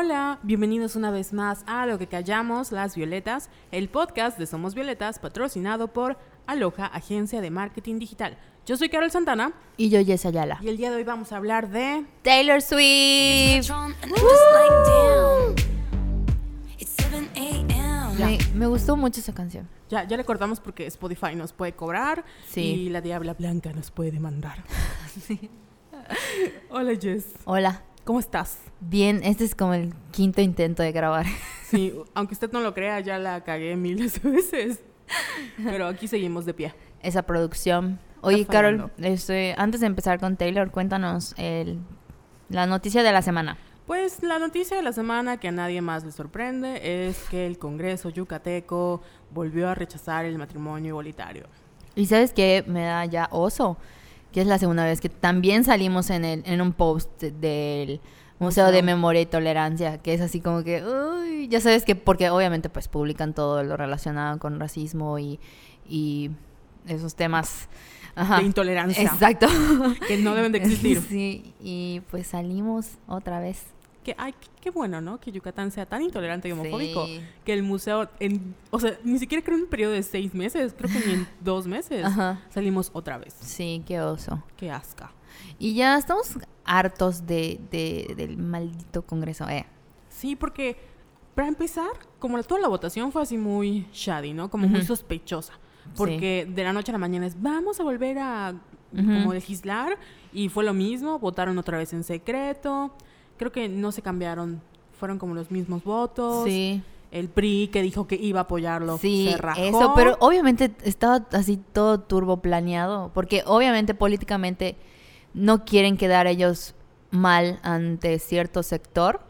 Hola, bienvenidos una vez más a Lo que callamos las violetas, el podcast de Somos Violetas patrocinado por Aloha, agencia de marketing digital. Yo soy Carol Santana Y yo, Jess Ayala. y el día de hoy vamos a hablar de Taylor Swift. And I'm just like, damn. It's 7 a.m. Me, me gustó mucho esa canción. ya ya le cortamos porque Spotify nos puede cobrar Sí. y la Diabla Blanca nos puede demandar. Hola Jess, Hola. ¿Cómo estás? Bien, este es como el quinto intento de grabar. Sí, aunque usted no lo crea, ya la cagué miles de veces. Pero aquí seguimos de pie. Esa producción. Oye, Carol, este, antes de empezar con Taylor, cuéntanos el, la noticia de la semana. Pues la noticia de la semana que a nadie más le sorprende es que el Congreso yucateco volvió a rechazar el matrimonio igualitario. Y sabes que me da ya oso, que es la segunda vez que también salimos en, el, en un post del Museo de. Memoria y Tolerancia, que es así como que, uy, ya sabes que, porque obviamente pues publican todo lo relacionado con racismo y, y esos temas. Ajá. De intolerancia. Exacto. Que no deben de existir. Sí, y pues salimos otra vez. Que, ay, qué, bueno, ¿no? Que Yucatán sea tan intolerante y homofóbico. Sí. Que el museo, en, o sea, ni siquiera creo en un periodo de seis meses, creo que ni en dos meses Ajá. salimos otra vez. Sí, qué oso. Qué asca. Y ya estamos hartos de, de- del maldito Congreso. Eh. Sí, porque para empezar, como toda la votación fue así muy shady, ¿no? Como muy sospechosa. Porque de la noche a la mañana es, vamos a volver a como legislar. Y fue lo mismo, votaron otra vez en secreto. Creo que no se cambiaron, fueron como los mismos votos. Sí. El PRI que dijo que iba a apoyarlo Sí, se rajó. eso, pero obviamente estaba así todo turbo planeado, porque obviamente políticamente no quieren quedar ellos mal ante cierto sector,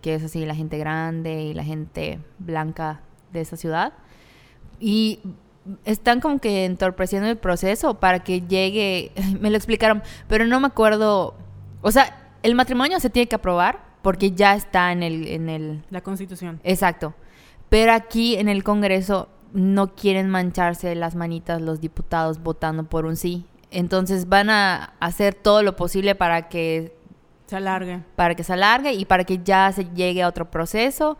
que es así la gente grande y la gente blanca de esa ciudad, y están como que entorpeciendo el proceso para que llegue, me lo explicaron, pero no me acuerdo, o sea, el matrimonio se tiene que aprobar porque ya está en el, en el, La constitución. Exacto. Pero aquí en el Congreso no quieren mancharse las manitas los diputados votando por un sí. Entonces van a hacer todo lo posible para que, Se alargue. para que se alargue y para que ya se llegue a otro proceso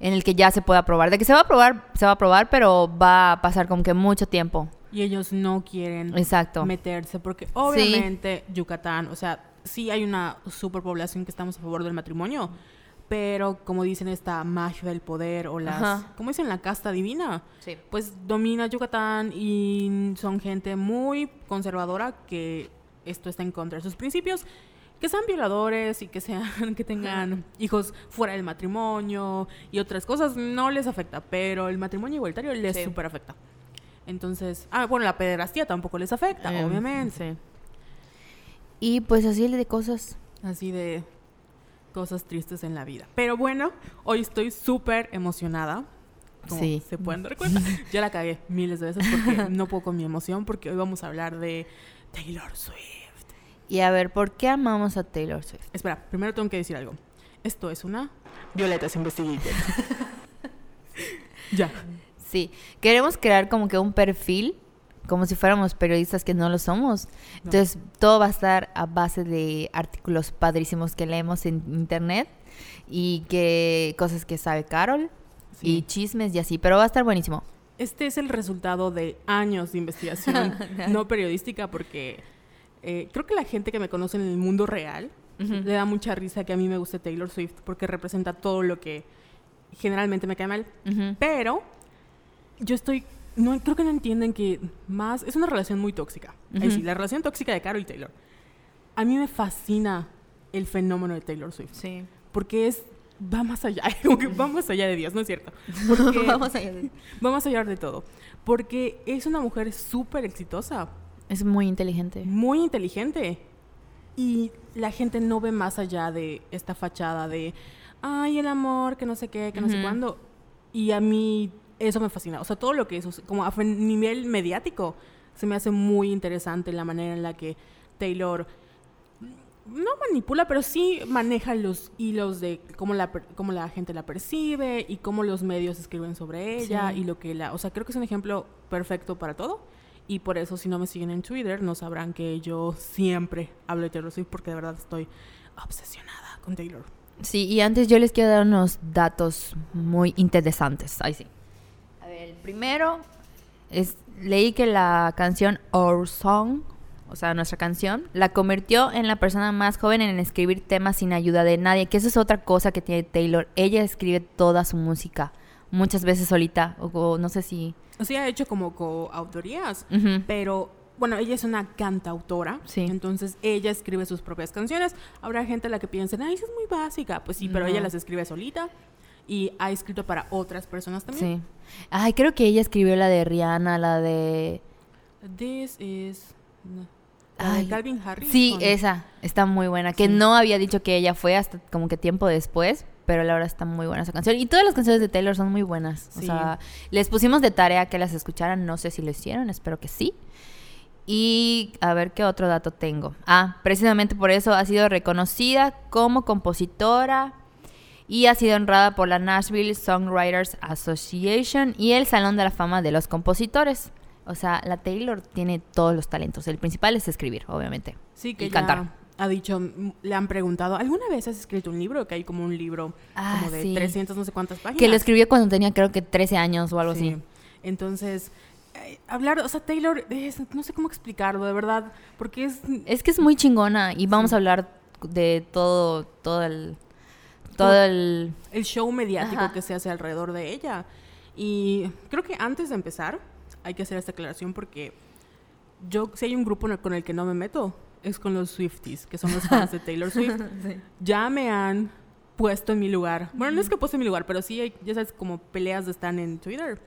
en el que ya se pueda aprobar. De que se va a aprobar, se va a aprobar, pero va a pasar como que mucho tiempo. Y ellos no quieren Exacto. meterse porque obviamente Yucatán, o sea, sí hay una superpoblación que estamos a favor del matrimonio, pero como dicen esta magia del poder o las, Ajá. como dicen la casta divina, Sí. pues domina Yucatán y son gente muy conservadora que esto está en contra de sus principios. Que sean violadores y que sean que tengan hijos fuera del matrimonio y otras cosas no les afecta, pero el matrimonio igualitario les Sí. super afecta. Entonces, ah, bueno, la pederastía tampoco les afecta, Em, obviamente. Y pues así de cosas. Así de cosas tristes en la vida. Pero bueno, hoy estoy súper emocionada. Como Sí. se pueden dar cuenta. Ya la cagué miles de veces porque no puedo con mi emoción porque hoy vamos a hablar de Taylor Swift. Y a ver, ¿por qué amamos a Taylor Swift? Espera, primero tengo que decir algo. Esto es una Violetas Investigated. ya. Sí, queremos crear como que un perfil, como si fuéramos periodistas que no lo somos. No. Entonces, todo va a estar a base de artículos padrísimos que leemos en internet y que cosas que sabe Carol y Sí. chismes y así, pero va a estar buenísimo. Este es el resultado de años de investigación no periodística porque eh, creo que la gente que me conoce en el mundo real le da mucha risa que a mí me guste Taylor Swift porque representa todo lo que generalmente me cae mal. Ujú. Pero yo estoy, no creo que no entienden que más es una relación muy tóxica. Ahí Ujú. sí, la relación tóxica de Carol y Taylor. A mí me fascina el fenómeno de Taylor Swift Sí. porque es va más allá, como que va más allá de Dios, ¿no es cierto? Porque Vamos allá. de- Vamos a hablar de todo. Porque es una mujer súper exitosa, Es muy inteligente. muy inteligente. Y la gente no ve más allá de esta fachada de, ay, el amor, que no sé qué, que no sé cuándo. Y a mí eso me fascina. O sea, todo lo que es, como a nivel mediático, se me hace muy interesante la manera en la que Taylor no manipula, pero sí maneja los hilos de cómo la, cómo la gente la percibe y cómo los medios escriben sobre ella Sí. y lo que la... O sea, creo que es un ejemplo perfecto para todo. Y por eso, si no me siguen en Twitter, no sabrán que yo siempre hablo de Taylor Swift porque de verdad estoy obsesionada con Taylor. Sí, y antes yo les quiero dar unos datos muy interesantes. Ahí sí. Primero es leí que la canción Our Song, o sea, nuestra canción, la convirtió en la persona más joven en escribir temas sin ayuda de nadie, que eso es otra cosa que tiene Taylor. Ella escribe toda su música, muchas veces solita, o, o no sé si... Sí, ha hecho como coautorías, pero bueno, ella es una cantautora, Sí. entonces ella escribe sus propias canciones. Habrá gente a la que piensen, ay, esa es muy básica. Pues sí, pero No. ella las escribe solita y ha escrito para otras personas también. Sí. Ay, creo que ella escribió la de Rihanna, la de... This is. la de Ay, Calvin Harris. Sí, esa está muy buena. Que Sí. no había dicho que ella fue hasta como que tiempo después, pero la verdad está muy buena esa canción. Y todas las canciones de Taylor son muy buenas. O Sí. sea, les pusimos de tarea que las escucharan. No sé si lo hicieron, espero que sí. Y a ver qué otro dato tengo. Ah, precisamente por eso ha sido reconocida como compositora y ha sido honrada por la Nashville Songwriters Association y el Salón de la Fama de los Compositores. O sea, la Taylor tiene todos los talentos. El principal es escribir, obviamente. Sí, que y ella cantar. ha dicho, le han preguntado, ¿alguna vez has escrito un libro? Que hay como un libro Ah, como de sí. 300 no sé cuántas páginas. Que lo escribió cuando tenía creo que 13 años o algo Sí. así. Entonces, eh, hablar, o sea, Taylor, es- no sé cómo explicarlo, de verdad, porque es... Es que es muy chingona y vamos Sí. a hablar de todo, todo el... Todo el... el show mediático Ajá. que se hace alrededor de ella. Y creo que antes de empezar, hay que hacer esta aclaración porque yo, si hay un grupo con el que no me meto, es con los Swifties, que son los fans de Taylor Swift. Ya me han puesto en mi lugar. Bueno, no es que puesto en mi lugar, pero sí hay, ya sabes, como peleas están en Twitter.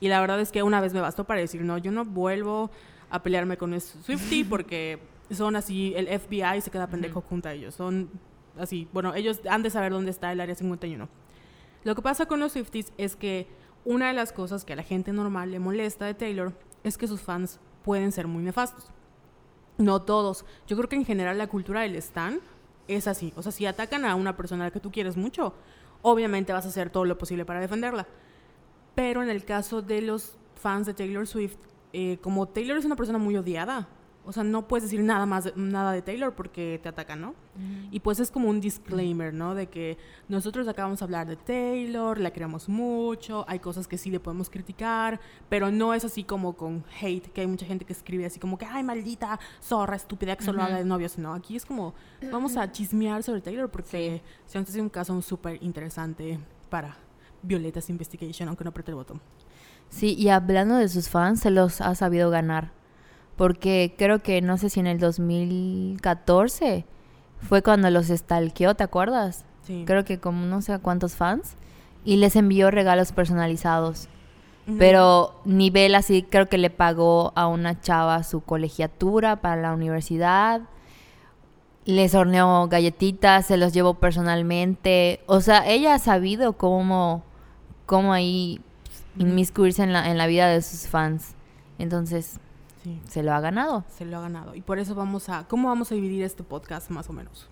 Y la verdad es que una vez me bastó para decir, no, yo no vuelvo a pelearme con los Swiftie porque son así, el FBI se queda pendejo junto a ellos. Son así, bueno, ellos han de saber dónde está el área 51. Lo que pasa con los Swifties es que una de las cosas que a la gente normal le molesta de Taylor es que sus fans pueden ser muy nefastos. No todos. Yo creo que en general la cultura del stan es así. O sea, si atacan a una persona que tú quieres mucho, obviamente vas a hacer todo lo posible para defenderla. Pero en el caso de los fans de Taylor Swift, eh, como Taylor es una persona muy odiada, o sea, no puedes decir nada más de- nada de Taylor porque te atacan, ¿no? Y pues es como un disclaimer, ¿no? De que nosotros acabamos de hablar de Taylor, la queremos mucho, hay cosas que sí le podemos criticar, pero no es así como con hate, que hay mucha gente que escribe así como que, ay, maldita zorra estúpida que solo habla de novios. No, aquí es como, vamos a chismear sobre Taylor porque se ha sido un caso súper interesante para Violetas Investigation, aunque no apriete el botón. Sí, y hablando de sus fans, se los ha sabido ganar. Porque creo que, no sé si en el 2014 fue cuando los stalkeó, ¿te acuerdas? Sí. Creo que como no sé a cuántos fans. Y les envió regalos personalizados. Pero nivel así, creo que le pagó a una chava su colegiatura para la universidad. Les horneó galletitas, se los llevó personalmente. O sea, ella ha sabido cómo, cómo ahí inmiscuirse en la, en la vida de sus fans. Entonces, Sí, se lo ha ganado. se lo ha ganado. Y por eso vamos a, ¿cómo vamos a dividir este podcast más o menos?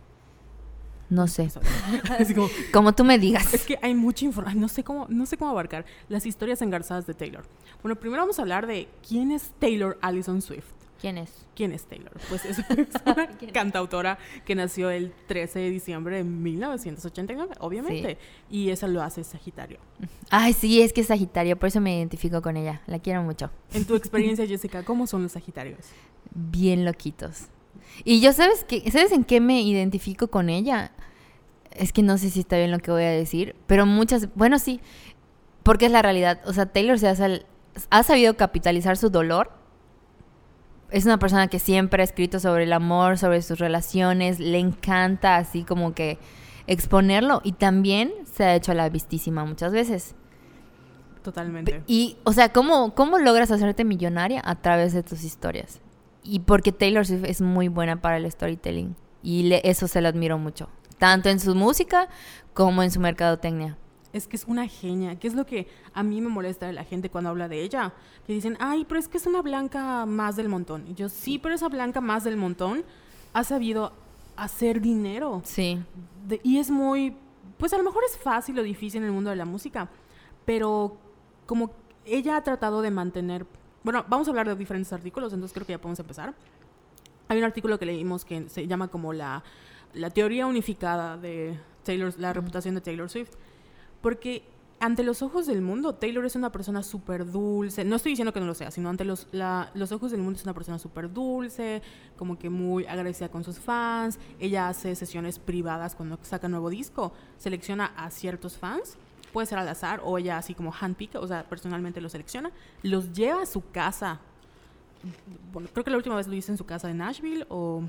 No sé. Como, Como tú me digas. Es que hay mucha información, no sé cómo, no sé cómo abarcar las historias engarzadas de Taylor. Bueno, primero vamos a hablar de quién es Taylor Allison Swift. ¿Quién es? ¿Quién es Taylor? Pues es, una cantautora que nació el 13 de diciembre de 1989, obviamente. Y eso lo hace Sagitario. Ay, sí, es que es Sagitario, por eso me identifico con ella. La quiero mucho. En tu experiencia, Jessica, ¿cómo son los Sagitarios? bien loquitos. Y yo, ¿sabes qué? ¿Sabes en qué me identifico con ella? Es que no sé si está bien lo que voy a decir, pero muchas, bueno, sí, porque es la realidad. O sea, Taylor se ha, sal- ha sabido capitalizar su dolor. Es una persona que siempre ha escrito sobre el amor, sobre sus relaciones, le encanta así como que exponerlo y también se ha hecho la vistísima muchas veces. Totalmente. Y, o sea, ¿cómo, ¿cómo logras hacerte millonaria a través de tus historias? Y porque Taylor Swift es muy buena para el storytelling. Y le- eso se lo admiro mucho. Tanto en su música como en su mercadotecnia. Es que es una genia, que es lo que a mí me molesta de la gente cuando habla de ella. Que dicen, ay, pero es que es una blanca más del montón. Y yo, sí, pero esa blanca más del montón ha sabido hacer dinero. Sí. De- y es muy, pues a lo mejor es fácil o difícil en el mundo de la música, pero como ella ha tratado de mantener, bueno, vamos a hablar de diferentes artículos, entonces creo que ya podemos empezar. Hay un artículo que leímos que se llama como la, la teoría unificada de Taylor, la reputación de Taylor Swift. Porque ante los ojos del mundo, Taylor es una persona súper dulce. No estoy diciendo que no lo sea, sino ante los, la- los ojos del mundo es una persona súper dulce, como que muy agradecida con sus fans. Ella hace sesiones privadas cuando saca nuevo disco. Selecciona a ciertos fans. Puede ser al azar o ella así como handpick, o sea, personalmente los selecciona. Los lleva a su casa. Bueno, creo que la última vez lo hice en su casa de Nashville o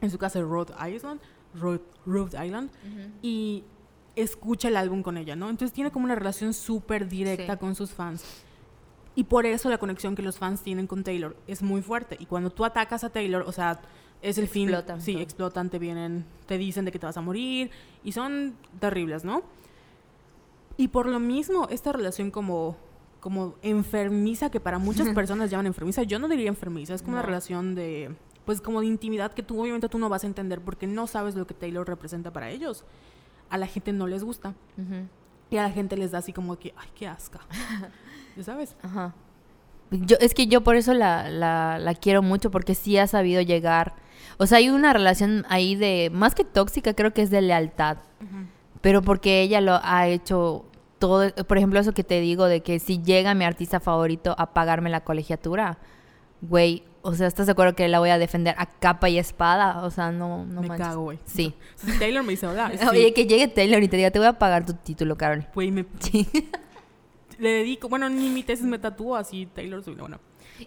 en su casa de Rhode Island. Rhode, Rhode Island y escucha el álbum con ella, ¿no? Entonces tiene como una relación súper directa Sí. con sus fans. Y por eso la conexión que los fans tienen con Taylor es muy fuerte. Y cuando tú atacas a Taylor, o sea, es el fin. Explotan Sí, todo. explotan, te vienen, te dicen de que te vas a morir. Y son terribles, ¿no? Y por lo mismo, esta relación como, como enfermiza, que para muchas personas llaman enfermiza, yo no diría enfermiza, es como una relación de, pues como de intimidad que tú obviamente tú no vas a entender porque no sabes lo que Taylor representa para ellos. A la gente no les gusta. Y a la gente les da así como que, ay, qué asca. ¿Ya sabes? Ajá. Yo, es que yo por eso la, la, la quiero mucho, porque sí ha sabido llegar. O sea, hay una relación ahí de, más que tóxica, creo que es de lealtad. Pero porque ella lo ha hecho todo, por ejemplo, eso que te digo de que si llega mi artista favorito a pagarme la colegiatura, güey, o sea, ¿estás de acuerdo que la voy a defender a capa y espada? O sea, no, no me manches. cago, güey. Sí. Si Taylor me dice, hola, sí, Oye, que llegue Taylor y te diga, te voy a pagar tu título, Carol. güey, me, Sí. le dedico, bueno, ni mi tesis me tatúo así, Taylor Swift, bueno.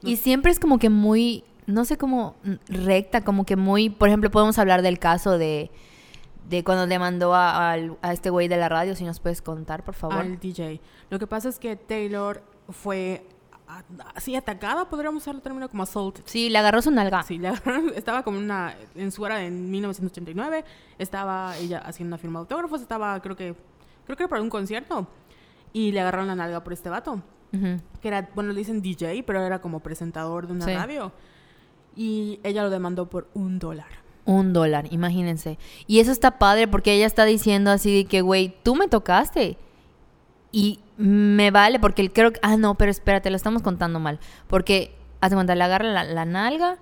Y siempre es como que muy, no sé cómo recta, como que muy, por ejemplo, podemos hablar del caso de, de cuando demandó a, al- a este güey de la radio, si nos puedes contar, por favor. Al DJ. Lo que pasa es que Taylor fue a- así atacada, podríamos usar el término como assault. Sí, le agarró su nalga. Sí, le agarraron- estaba como una, en su era en 1989, estaba ella haciendo una firma de autógrafos, estaba, creo que, creo que era para un concierto, y le agarraron la nalga por este vato, que era, bueno, le dicen DJ, pero era como presentador de una Sí. radio, y ella lo demandó por un dólar. Un dólar, imagínense. Y eso está padre porque ella está diciendo así de que, güey, tú me tocaste. Y me vale porque creo que... Ah, no, pero espérate, lo estamos contando mal. Porque, hace cuenta, le agarra la, la nalga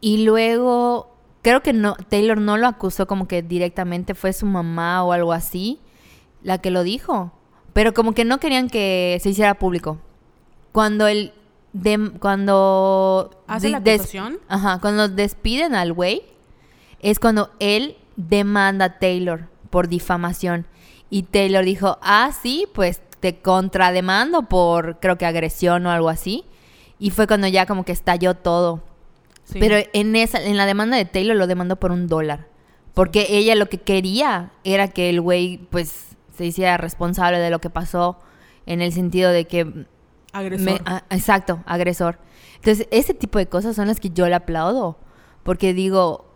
y luego... Creo que no, Taylor no lo acusó como que directamente fue su mamá o algo así la que lo dijo. Pero como que no querían que se hiciera público. Cuando el... dem- cuando... ¿Hace la acusación? Ajá, cuando despiden al güey, es cuando él demanda a Taylor por difamación. Y Taylor dijo, ah, sí, pues te contrademando por, creo que agresión o algo así. Y fue cuando ya como que estalló todo. Sí. Pero en esa, en la demanda de Taylor lo demandó por un dólar. Porque ella lo que quería era que el güey, pues, se hiciera responsable de lo que pasó. En el sentido de que Agresor. me- ah, exacto, agresor. Entonces, ese tipo de cosas son las que yo le aplaudo. Porque digo,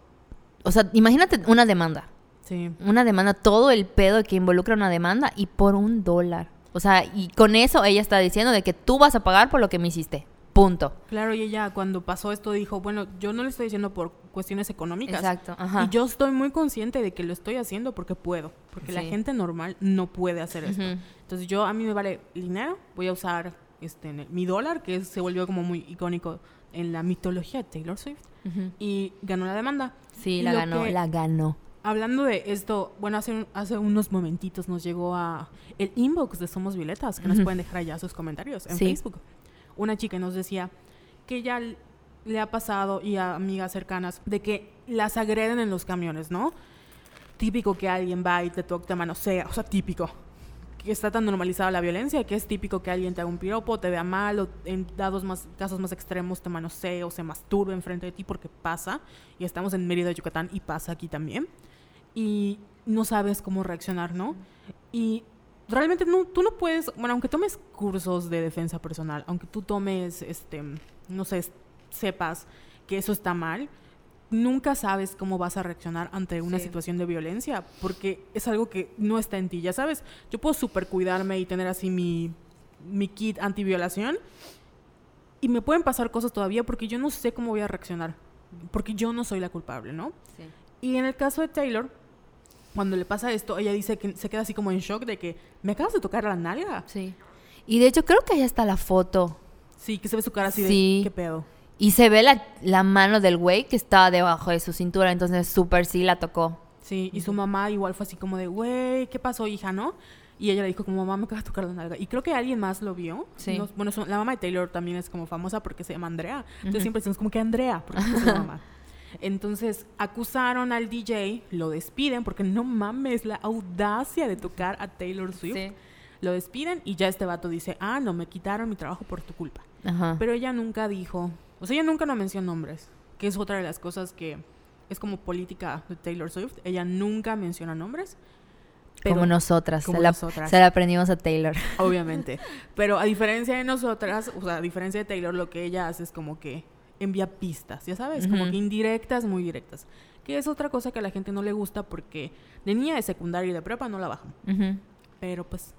o sea, imagínate una demanda. sí. Una demanda, todo el pedo que involucra una demanda y por un dólar. O sea, y con eso ella está diciendo de que tú vas a pagar por lo que me hiciste. Punto. Claro, y ella cuando pasó esto dijo, bueno, yo no le estoy diciendo por cuestiones económicas. Exacto, ajá. Y yo estoy muy consciente de que lo estoy haciendo porque puedo. Porque la gente normal no puede hacer esto. Entonces yo, a mí me vale dinero, voy a usar este, mi dólar, que se volvió como muy icónico en la mitología de Taylor Swift. Y ganó la demanda. Sí, Y la lo ganó, que- la ganó. Hablando de esto, bueno, hace, hace unos momentitos nos llegó a el inbox de Somos Violetas, que nos pueden dejar allá sus comentarios en Sí. Facebook. Una chica nos decía que ya le ha pasado y a amigas cercanas de que las agreden en los camiones, ¿no? Típico que alguien va y te toca, te manosea, o sea, típico. Que está tan normalizada la violencia que es típico que alguien te haga un piropo, te vea mal o en dados más, casos más extremos te manosee o se masturbe enfrente de ti porque pasa. Y estamos en Mérida, Yucatán y pasa aquí también y no sabes cómo reaccionar, ¿no? Y realmente no, tú no puedes, bueno, aunque tomes cursos de defensa personal, aunque tú tomes, este, no sé, sepas que eso está mal, nunca sabes cómo vas a reaccionar ante una Sí. situación de violencia, porque es algo que no está en ti, ya sabes, yo puedo super cuidarme y tener así mi, mi kit antiviolación y me pueden pasar cosas todavía porque yo no sé cómo voy a reaccionar, porque yo no soy la culpable, ¿no? Y en el caso de Taylor, cuando le pasa esto, ella dice que se queda así como en shock de que me acabas de tocar la nalga. Sí. Y de hecho creo que ahí está la foto. Sí, que se ve su cara así Sí. de qué pedo. Y se ve la, la mano del güey que estaba debajo de su cintura, entonces súper sí la tocó. Sí, y su mamá igual fue así como de, güey, ¿qué pasó, hija, no? Y ella le dijo como, mamá, me acaba de tocar la nalga. Y creo que alguien más lo vio. Sí. No- bueno, la mamá de Taylor también es como famosa porque se llama Andrea. Entonces siempre decimos como que Andrea, porque es su mamá. Entonces acusaron al DJ, lo despiden porque no mames la audacia de tocar a Taylor Swift. Sí. Lo despiden y ya este vato dice, ah, no, me quitaron mi trabajo por tu culpa. Ajá. Pero ella nunca dijo, o sea, ella nunca no mencionó nombres, que es otra de las cosas que es como política de Taylor Swift. Ella nunca menciona nombres. Pero, como nosotras. como se, la, nosotras. se la aprendimos a Taylor. Obviamente. Pero a diferencia de nosotras, o sea, a diferencia de Taylor, lo que ella hace es como que envía pistas, ya sabes, como que indirectas, muy directas. Que es otra cosa que a la gente no le gusta porque de niña de secundaria y de prepa no la bajan. Pero pues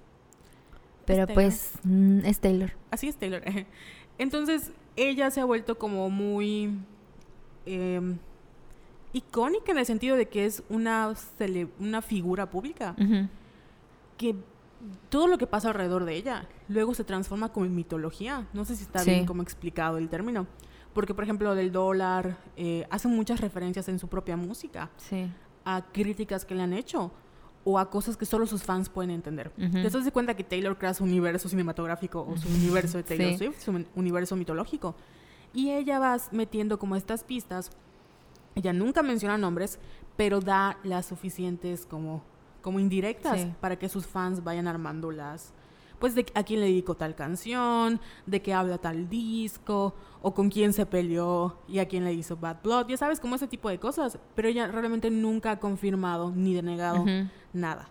Pero Taylor. pues mm, es Taylor. Así es Taylor. Entonces, ella se ha vuelto como muy eh, icónica en el sentido de que es una, cele- una figura pública. Que todo lo que pasa alrededor de ella luego se transforma como en mitología. No sé si está Sí. bien como explicado el término. Porque, por ejemplo, del dólar, eh, hace muchas referencias en su propia música Sí. a críticas que le han hecho o a cosas que solo sus fans pueden entender. Ujú. ¿Te das cuenta que Taylor crea su universo cinematográfico o su universo de Taylor Sí. Swift, su un- universo mitológico? Y ella va metiendo como estas pistas. Ella nunca menciona nombres, pero da las suficientes como, como indirectas Sí. para que sus fans vayan armando las... Pues de a quién le dedicó tal canción, de qué habla tal disco, o con quién se peleó y a quién le hizo Bad Blood, ya sabes, como ese tipo de cosas. Pero ella realmente nunca ha confirmado ni denegado nada.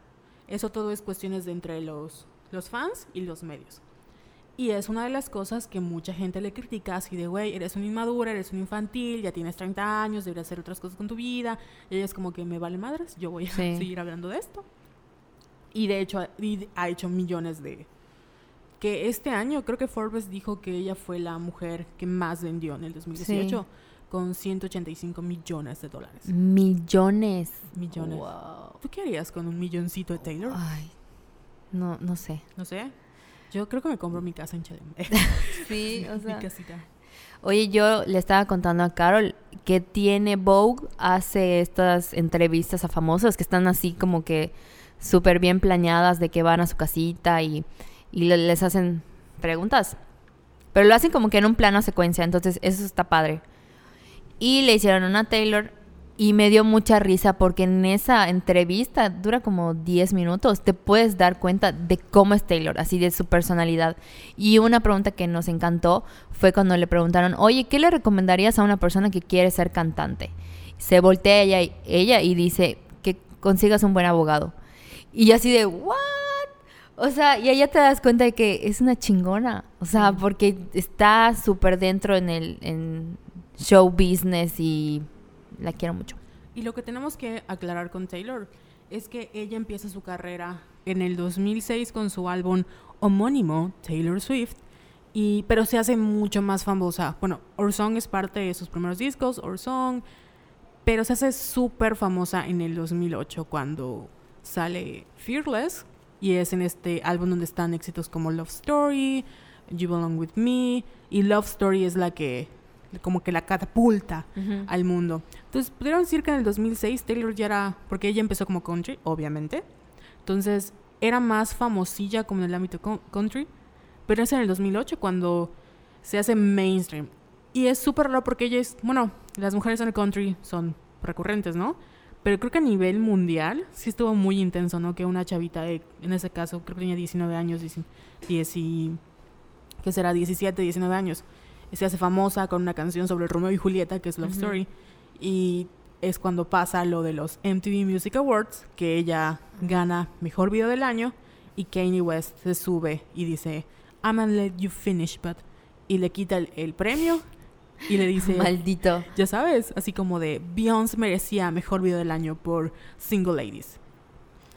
Eso todo es cuestiones de entre los, los fans y los medios. Y es una de las cosas que mucha gente le critica, así de, güey, eres un inmadura, eres un infantil, ya tienes 30 años, deberías hacer otras cosas con tu vida. Y ella es como que me vale madres, yo voy a Sí. seguir hablando de esto. Y de hecho, ha- y ha hecho millones de... Que este año creo que Forbes dijo que ella fue la mujer que más vendió en el 2018, con 185 millones de dólares. Millones. Millones. Wow. ¿Tú qué harías con un milloncito de Taylor? Ay. No, no sé. No sé. Yo creo que me compro mi casa en Chalem. Sí, o mi sea. casita. Oye, yo le estaba contando a Carol que tiene Vogue, hace estas entrevistas a famosos que están así como que súper bien planeadas de que van a su casita y, y le- les hacen preguntas. Pero lo hacen como que en un plano secuencia, entonces eso está padre. Y le hicieron una Taylor y me dio mucha risa porque en esa entrevista dura como 10 minutos, te puedes dar cuenta de cómo es Taylor, así de su personalidad. Y una pregunta que nos encantó fue cuando le preguntaron, oye, ¿qué le recomendarías a una persona que quiere ser cantante? Se voltea ella, y- ella y dice que consigas un buen abogado. Y así de, ¿what? O sea, y ahí ya te das cuenta de que es una chingona. O sea, porque está súper dentro en el en show business y la quiero mucho. Y lo que tenemos que aclarar con Taylor es que ella empieza su carrera en el 2006 con su álbum homónimo, Taylor Swift, y, pero se hace mucho más famosa. Bueno, Our Song es parte de sus primeros discos, Our Song, pero se hace súper famosa en el 2008 cuando sale Fearless, y es en este álbum donde están éxitos como Love Story, You Belong With Me, y Love Story es la que como que la catapulta al mundo. Entonces, pudieron decir que en el 2006 Taylor ya era, porque ella empezó como country, obviamente. Entonces, era más famosilla como en el ámbito co- country, pero es en el 2008 cuando se hace mainstream. Y es súper raro porque ella es, bueno, las mujeres en el country son recurrentes, ¿no? Pero creo que a nivel mundial sí estuvo muy intenso, ¿no? Que una chavita, de, en ese caso, creo que tenía 19 años, 10, 10 y, ¿qué será? 17, 19 años. Se hace famosa con una canción sobre Romeo y Julieta, que es Love. Story. Y es cuando pasa lo de los MTV Music Awards, que ella gana Mejor Video del Año y Kanye West se sube y dice, I'm gonna let you finish, but... Y le quita el, el premio y le dice, Maldito. ya sabes, así como de Beyoncé merecía Mejor Video del Año por Single Ladies.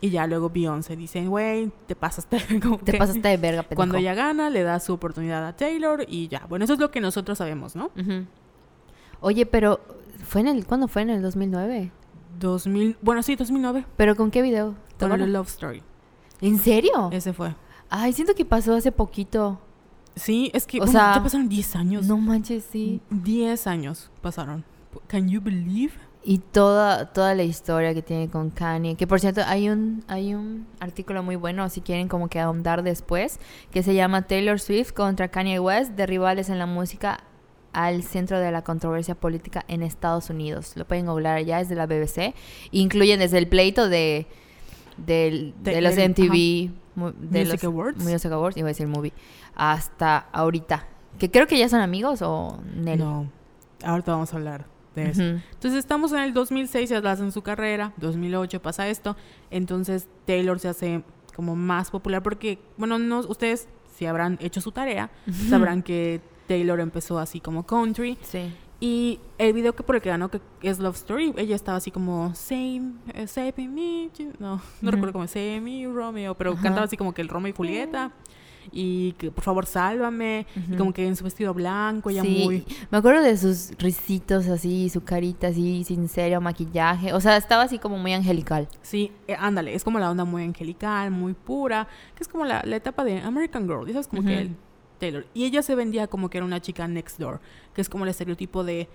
Y ya luego Beyoncé dice, güey, te pasaste. como Te que- pasaste de verga, pendejo. Cuando ella gana, le da su oportunidad a Taylor y ya. Bueno, eso es lo que nosotros sabemos, ¿no? Oye, pero fue en el ¿cuándo fue? En el 2009. 2000, bueno, sí, 2009. ¿Pero con qué video? ¿Te Con el acuerdas? Love Story. ¿En serio? Ese fue. Ay, siento que pasó hace poquito. Sí, es que O bueno, sea, ya pasaron 10 años. No manches, sí. 10 años pasaron. Can you believe? Y toda, toda la historia que tiene con Kanye. Que por cierto, hay un, hay un artículo muy bueno, si quieren como que ahondar después, que se llama Taylor Swift contra Kanye West, de rivales en la música al centro de la controversia política en Estados Unidos. Lo pueden googlear ya, es de la BBC. Incluyen desde el pleito de, de, De- los MTV, de Music los Awards. Music Awards, iba a decir movie, hasta ahorita. Que creo que ya son amigos o Nel. No, ahorita vamos a hablar de eso. Entonces estamos en el 2006, ya hacen su carrera, 2008 pasa esto, entonces Taylor se hace como más popular porque, bueno, no, ustedes si habrán hecho su tarea, sabrán que Taylor empezó así como country Sí. y el video que por el que ganó que es Love Story, ella estaba así como Same, eh, save me, you-" no, no recuerdo cómo Save me, Romeo, pero cantaba así como que el Romeo y Julieta y que por favor sálvame y como que en su vestido blanco ella Sí, muy me acuerdo de sus risitos así, su carita así, sin serio, maquillaje. O sea, estaba así como muy angelical. Sí, eh, ándale, es como la onda muy angelical, muy pura, que es como la, la etapa de American Girl, y eso es como que el Taylor. Y ella se vendía como que era una chica next door, que es como el estereotipo de,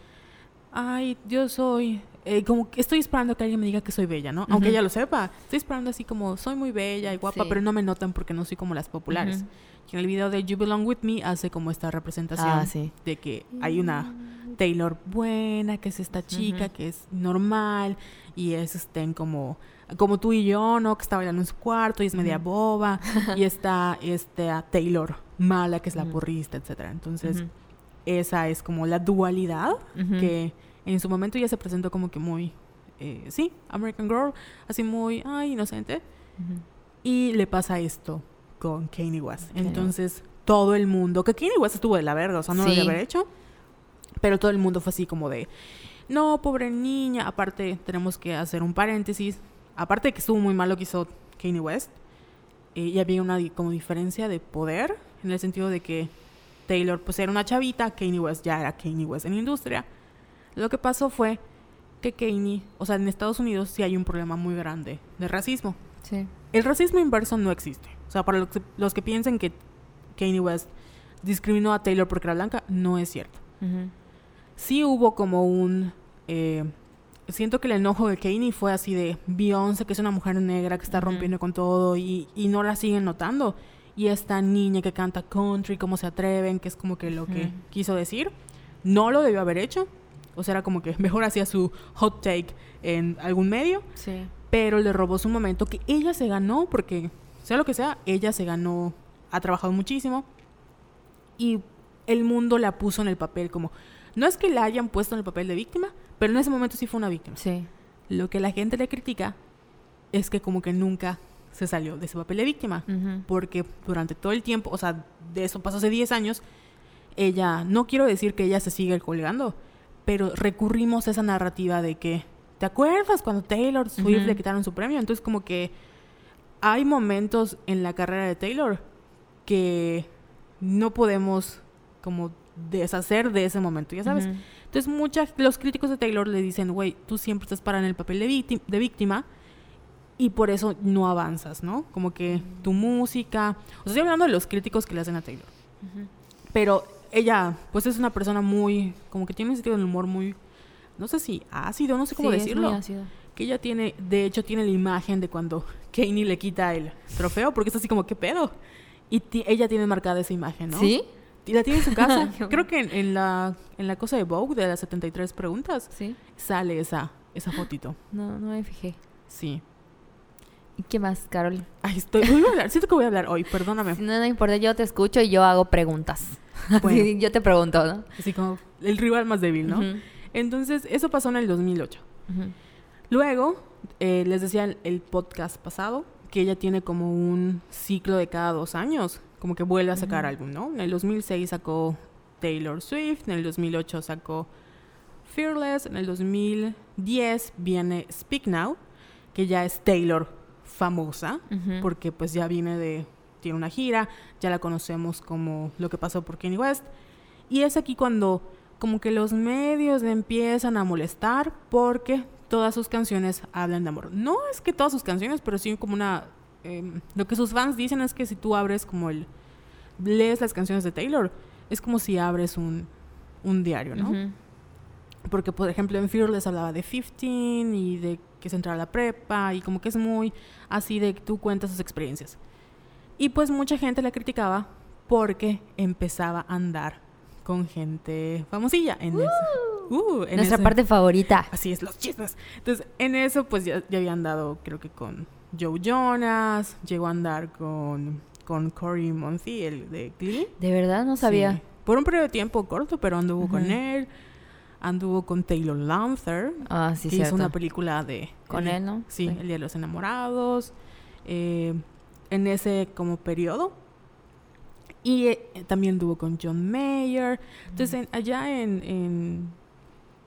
ay, yo soy, eh, como que estoy esperando que alguien me diga que soy bella, ¿no? Aunque ella lo sepa, estoy esperando así como, soy muy bella y guapa, Sí. pero no me notan porque no soy como las populares. Y en el video de You Belong With Me hace como esta representación Ah, sí. de que hay una Taylor buena, que es esta chica, que es normal y es estén como como tú y yo, ¿no? Que está bailando en su cuarto y es media boba y está esta Taylor mala, que es la porrista, etcétera. Entonces. Esa es como la dualidad que en su momento ya se presentó como que muy eh, sí, American Girl, así muy ay, inocente y le pasa esto con Kanye West. Entonces, todo el mundo, que Kanye West estuvo de la verga, o sea, no lo debe haber hecho, pero todo el mundo fue así como de, no, pobre niña. Aparte, tenemos que hacer un paréntesis. Aparte de que estuvo muy mal lo que hizo Kanye West, eh, y había una como diferencia de poder, en el sentido de que Taylor pues era una chavita, Kanye West ya era Kanye West en la industria. Lo que pasó fue que Kanye, o sea, en Estados Unidos sí hay un problema muy grande de racismo. Sí. El racismo inverso no existe. O sea, para los que, los que piensen que Kanye West discriminó a Taylor porque era blanca, no es cierto. Sí hubo como un... eh, siento que el enojo de Kanye fue así de Beyoncé, que es una mujer negra que está rompiendo con todo y, y no la siguen notando. Y esta niña que canta country, cómo se atreven, que es como que lo que quiso decir. No lo debió haber hecho. O sea, era como que mejor hacía su hot take en algún medio Sí. pero le robó su momento que ella se ganó porque sea lo que sea, ella se ganó, ha trabajado muchísimo y el mundo la puso en el papel como no es que la hayan puesto en el papel de víctima, pero en ese momento sí fue una víctima. Sí. Lo que la gente le critica es que como que nunca se salió de ese papel de víctima, porque durante todo el tiempo, o sea, de eso pasó hace 10 años, ella, no quiero decir que ella se sigue colgando, pero recurrimos a esa narrativa de que, ¿te acuerdas cuando Taylor Swift le quitaron su premio? Entonces como que hay momentos en la carrera de Taylor que no podemos como deshacer de ese momento, ya sabes. Entonces, muchas, los críticos de Taylor le dicen, güey, tú siempre estás parada en el papel de víctima y por eso no avanzas, ¿no? Como que tu música. O sea, estoy hablando de los críticos que le hacen a Taylor. Pero ella, pues es una persona muy. Como que tiene un sentido del humor muy. No sé si ácido, no sé cómo Sí, es muy decirlo. ácido. Que ella tiene, de hecho, tiene la imagen de cuando Kanye le quita el trofeo, porque es así como, ¿qué pedo? Y ella tiene marcada esa imagen, ¿no? ¿Sí? Y la tiene en su casa. Creo que en, en la, en la cosa de Vogue, de las 73 preguntas, Sí. sale esa, esa fotito. No, no me fijé. Sí. ¿Y qué más, Carol? Ay, estoy, voy a hablar, siento que voy a hablar hoy, perdóname. No, no importa, yo te escucho y yo hago preguntas. Bueno. Yo te pregunto, ¿no? Así como el rival más débil, ¿no? Entonces, eso pasó en el 2008. Ujú. Luego, eh, les decía el, el podcast pasado que ella tiene como un ciclo de cada dos años, como que vuelve a sacar Ujú. álbum, ¿no? En el 2006 sacó Taylor Swift, en el 2008 sacó Fearless, en el 2010 viene Speak Now, que ya es Taylor famosa, porque pues ya viene de, tiene una gira, ya la conocemos como lo que pasó por Kanye West. Y es aquí cuando como que los medios le empiezan a molestar porque todas sus canciones hablan de amor. No es que todas sus canciones, pero sí como una... em, lo que sus fans dicen es que si tú abres como el... lees las canciones de Taylor, es como si abres un, un diario, ¿no? Porque, por ejemplo, en Fearless hablaba de 15 y de que se entrara a la prepa y como que es muy así de que tú cuentas tus experiencias. Y pues mucha gente la criticaba porque empezaba a andar con gente famosilla en ese- uh, en Nuestra ese- parte favorita. Así es, los chismes. Entonces, en eso, pues ya, ya había andado, creo que con Joe Jonas, llegó a andar con, con Cory Monteith, el de Glee. De verdad no sabía. Sí. Por un periodo de tiempo corto, pero anduvo con Ujú. él. Anduvo con Taylor Lautner, Ah, sí, que cierto. hizo una película de... Con el- él, ¿no? Sí, Sí. El Día de los Enamorados. eh, en ese como periodo. Y eh, también anduvo con John Mayer. Entonces, en- allá en, en-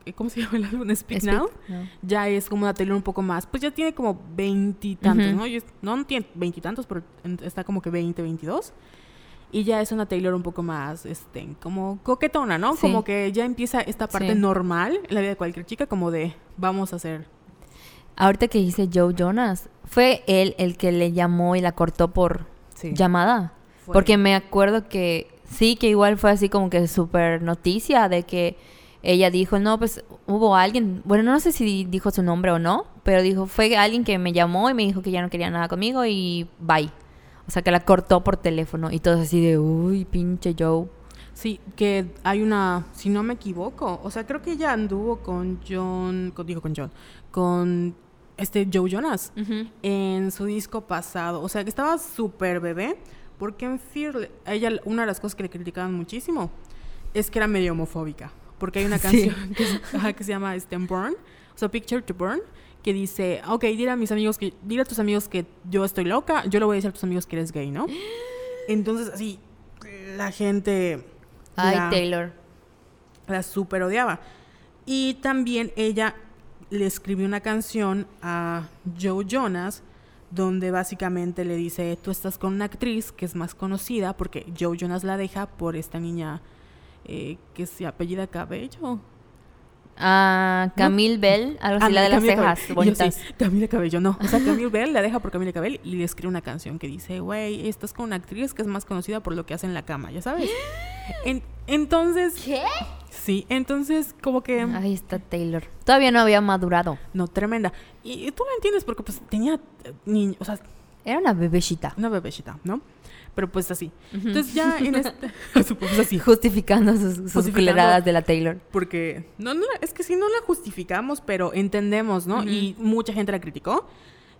eh, ¿Cómo se llama el álbum? Speak, Speak, Now. no. Ya es como una Taylor un poco más. Pues ya tiene como veintitantos. ¿no? No, no tiene veintitantos, pero está como que veinte, veintidós. Y ya es una Taylor un poco más, este, como coquetona, ¿no? Sí. Como que ya empieza esta parte Sí. normal en la vida de cualquier chica, como de vamos a hacer. Ahorita que dice Joe Jonas, fue él el que le llamó y la cortó por Sí. llamada. Fue- Porque me acuerdo que sí, que igual fue así como que súper noticia de que ella dijo, no, pues hubo alguien, bueno, no sé si dijo su nombre o no, pero dijo, fue alguien que me llamó y me dijo que ya no quería nada conmigo y bye. O sea, que la cortó por teléfono y todo así de, uy, pinche Joe. Sí, que hay una, si no me equivoco, o sea, creo que ella anduvo con John, con, digo con John, con este Joe Jonas en su disco pasado. O sea, que estaba súper bebé, porque en Fearless, ella una de las cosas que le criticaban muchísimo es que era medio homofóbica. Porque hay una Sí. canción que, se- ajá, que se llama este, Burn, o sea, Picture to Burn, que dice, ok, dile a mis amigos que, dile a tus amigos que yo estoy loca, yo le voy a decir a tus amigos que eres gay, ¿no? Entonces, así, la gente... Ay, la- Taylor. la super odiaba. Y también ella le escribió una canción a Joe Jonas donde básicamente le dice, tú estás con una actriz que es más conocida porque Joe Jonas la deja por esta niña eh, que se apellida Cabello. Ah, Camille Bell, algo así, Ah, la de las cejas Cabello. Yo, bonitas. sí, Camila Cabello, no. O sea, Camille Bell la deja por Camila Cabello y le escribe una canción que dice, güey, estás con una actriz que es más conocida por lo que hace en la cama, ya sabes. En- entonces... ¿Qué? Sí, entonces como que... Ahí está Taylor. Todavía no había madurado. No, tremenda. Y, y tú lo entiendes porque pues tenía eh, niño, o sea, Era una bebecita. una bebecita, ¿no? Pero pues así. Entonces ya en este... pues así. Justificando sus, sus Justificando. de la Taylor. Porque, no, no, es que sí no la justificamos, pero entendemos, ¿no? Ujú. Y mucha gente la criticó.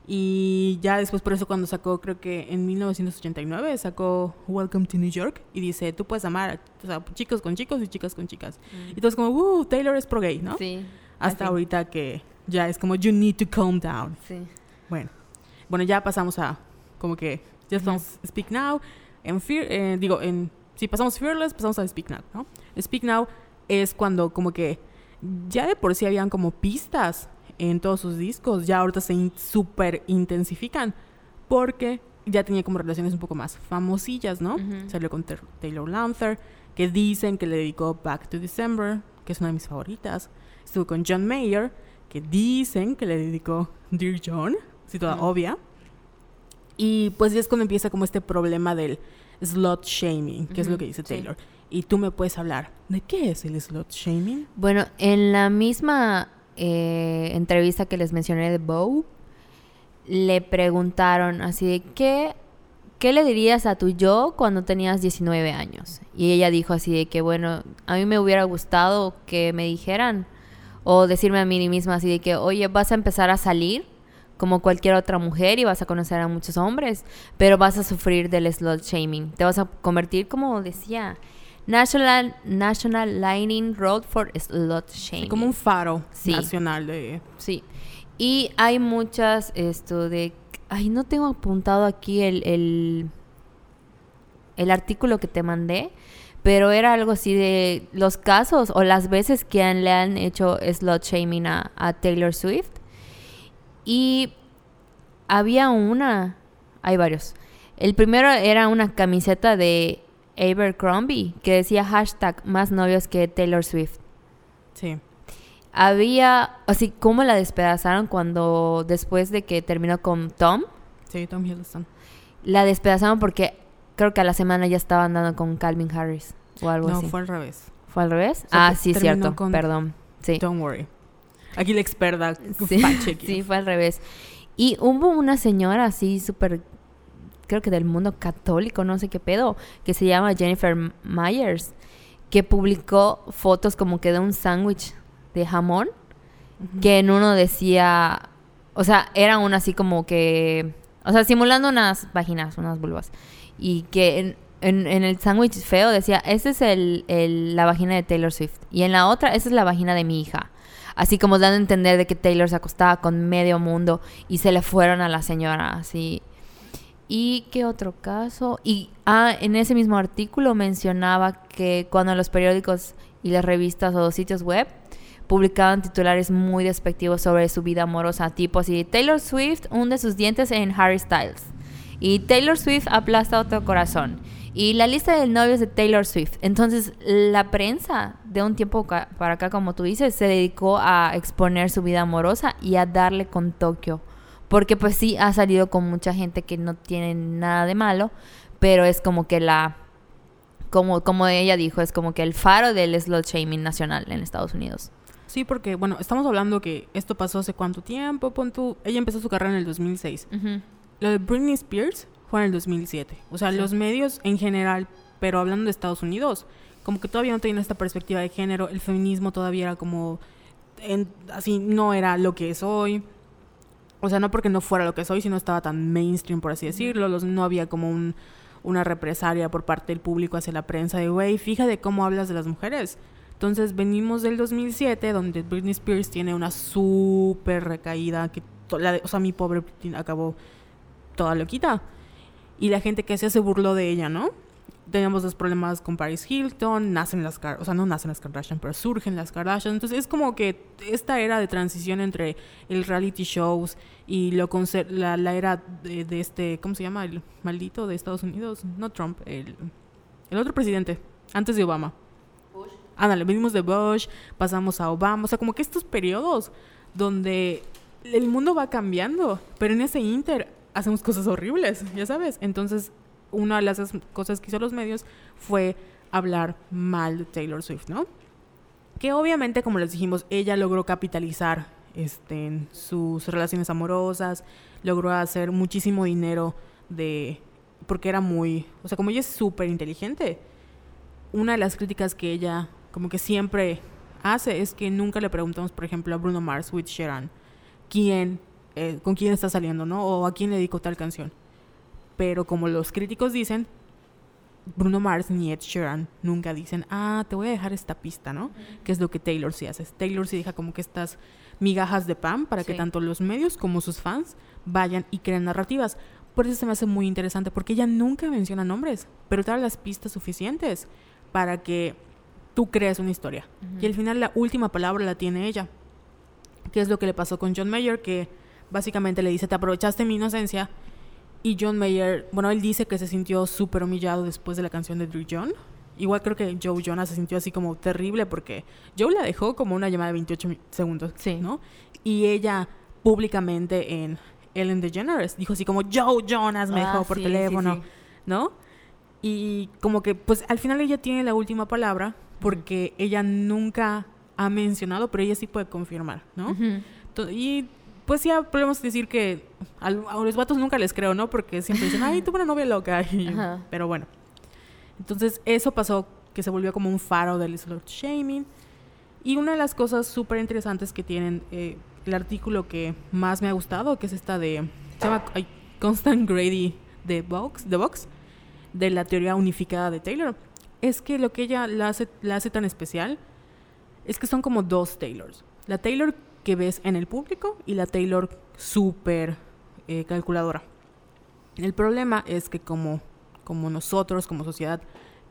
Y ya después por eso cuando sacó, creo que en 1989, sacó Welcome to New York. Y dice, tú puedes amar, a- o sea, chicos con chicos y chicas con chicas. Y todos como, uh, Taylor es pro gay, ¿no? Sí. Hasta ahorita que ya es como, you need to calm down. Sí. Bueno, bueno, ya pasamos a como que ya estamos Speak Now. En Fear, eh, digo, en si pasamos Fearless, pasamos a Speak Now, ¿no? Speak Now es cuando como que ya de por sí habían como pistas en todos sus discos, ya ahorita se in- súper intensifican porque ya tenía como relaciones un poco más famosillas, ¿no? Ujú. Salió con Taylor Lautner, que dicen que le dedicó Back to December, que es una de mis favoritas. Estuvo con John Mayer, que dicen que le dedicó Dear John, si toda obvia. Y pues ya es cuando empieza como este problema del slot shaming, que es lo que dice sí. Taylor. Y tú me puedes hablar, ¿de qué es el slot shaming? Bueno, en la misma eh, entrevista que les mencioné de Bow, le preguntaron así de qué, ¿qué le dirías a tu yo cuando tenías 19 años? Y ella dijo así de que, bueno, a mí me hubiera gustado que me dijeran o decirme a mí misma así de que, oye, vas a empezar a salir como cualquier otra mujer y vas a conocer a muchos hombres, pero vas a sufrir del slot shaming. Te vas a convertir, como decía, National, National Lining Road for Slot Shaming. Como un faro Sí. nacional de... Sí. Y hay muchas, esto de... Ay, no tengo apuntado aquí el, el, el artículo que te mandé, pero era algo así de los casos o las veces que han- le han hecho slot shaming a, a Taylor Swift. Y había una, hay varios. El primero era una camiseta de Abercrombie que decía hashtag más novios que Taylor Swift Sí. había, así como la despedazaron cuando después de que terminó con Tom, Sí, Tom Hiddleston. la despedazaron porque creo que a la semana ya estaba andando con Calvin Harris o algo No, así. fue al revés. ¿Fue al revés? O sea, ah, sí, cierto, con- perdón. Sí. Don't worry. Aquí la experta Sí, sí, fue al revés. Y hubo una señora así súper, creo que del mundo católico, no sé qué pedo, que se llama Jennifer Myers, que publicó fotos como que de un sándwich de jamón, que en uno decía, o sea, era uno así como que, o sea, simulando unas vaginas, unas vulvas, y que en, en- en el sándwich feo decía, esta es el, el- la vagina de Taylor Swift, y en la otra, esa es la vagina de mi hija. Así como dando a entender de que Taylor se acostaba con medio mundo y se le fueron a la señora, así. ¿Y qué otro caso? Y ah, en ese mismo artículo mencionaba que cuando los periódicos y las revistas o sitios web publicaban titulares muy despectivos sobre su vida amorosa, tipo así, Taylor Swift hunde sus dientes en Harry Styles. Y Taylor Swift aplasta otro corazón. Y la lista de novios de Taylor Swift. Entonces, la prensa de un tiempo para acá, como tú dices, se dedicó a exponer su vida amorosa y a darle con Tokio. Porque pues sí, ha salido con mucha gente que no tiene nada de malo, pero es como que la... Como, como ella dijo, es como que el faro del slot shaming nacional en Estados Unidos. Sí, porque, bueno, estamos hablando que esto pasó hace cuánto tiempo, pon tú- Ella empezó su carrera en el 2006. Lo de Britney Spears fue en el 2007. O sea, Sí. los medios en general, pero hablando de Estados Unidos, como que todavía no tenían esta perspectiva de género. El feminismo todavía era como... en- así, no era lo que es hoy. O sea, no porque no fuera lo que es hoy, sino estaba tan mainstream, por así decirlo. Los, no había como un, una represalia por parte del público hacia la prensa de, güey, fíjate cómo hablas de las mujeres. Entonces venimos del 2007, donde Britney Spears tiene una súper recaída, que la o sea, mi pobre Britney acabó toda loquita. Y la gente que se burló de ella, ¿no? Teníamos los problemas con Paris Hilton, nacen las Kar- o sea, no nacen las Kardashian, pero surgen las Kardashian. Entonces es como que esta era de transición entre el reality shows y lo la, la era de, de este, ¿cómo se llama? El maldito de Estados Unidos, no Trump, el, el otro presidente, antes de Obama. Ándale, venimos de Bush, pasamos a Obama, o sea, como que estos periodos donde el mundo va cambiando, pero en ese inter hacemos cosas horribles, ya sabes. Entonces, una de las cosas que hizo los medios fue hablar mal de Taylor Swift, ¿no? Que obviamente, como les dijimos, ella logró capitalizar este, en sus relaciones amorosas, logró hacer muchísimo dinero de... porque era muy... O sea, como ella es súper inteligente, una de las críticas que ella como que siempre hace es que nunca le preguntamos, por ejemplo, a Bruno Mars with Sheeran, quién, eh, con quién está saliendo, ¿no? O a quién le dedicó tal canción. Pero como los críticos dicen, Bruno Mars ni Ed Sheeran nunca dicen, ah, te voy a dejar esta pista, ¿no? Que es lo que Taylor sí hace. Taylor sí deja como que estas migajas de pan para que tanto los medios como sus fans vayan y creen narrativas. Por eso se me hace muy interesante, porque ella nunca menciona nombres, pero te da las pistas suficientes para que tú crees una historia. Y al final la última palabra la tiene ella. Que es lo que le pasó con John Mayer, que básicamente le dice, te aprovechaste mi inocencia. Y John Mayer, bueno, él dice que se sintió súper humillado después de la canción de Drew John. Igual creo que Joe Jonas se sintió así como terrible porque Joe la dejó como una llamada de 28 mi- segundos, Sí. ¿no? Y ella públicamente en Ellen DeGeneres dijo así como Joe Jonas me Ah, dejó por sí, teléfono, sí. ¿no? Y como que pues al final ella tiene la última palabra porque ella nunca ha mencionado, pero ella sí puede confirmar, ¿no? Ujú. To- Y pues ya podemos decir que a, los vatos nunca les creo, ¿no? Porque siempre dicen, ay, tuve una novia loca. y- pero bueno. Entonces eso pasó, que se volvió como un faro del slut shaming. Y una de las cosas súper interesantes que tienen eh, el artículo que más me ha gustado, que es esta de, se llama ay, Constant Grady de Vox, de Vox, de la teoría unificada de Taylor, es que lo que ella la hace, la hace tan especial es que son como dos Taylors. La Taylor que ves en el público y la Taylor súper eh, calculadora. El problema es que como, como nosotros, como sociedad,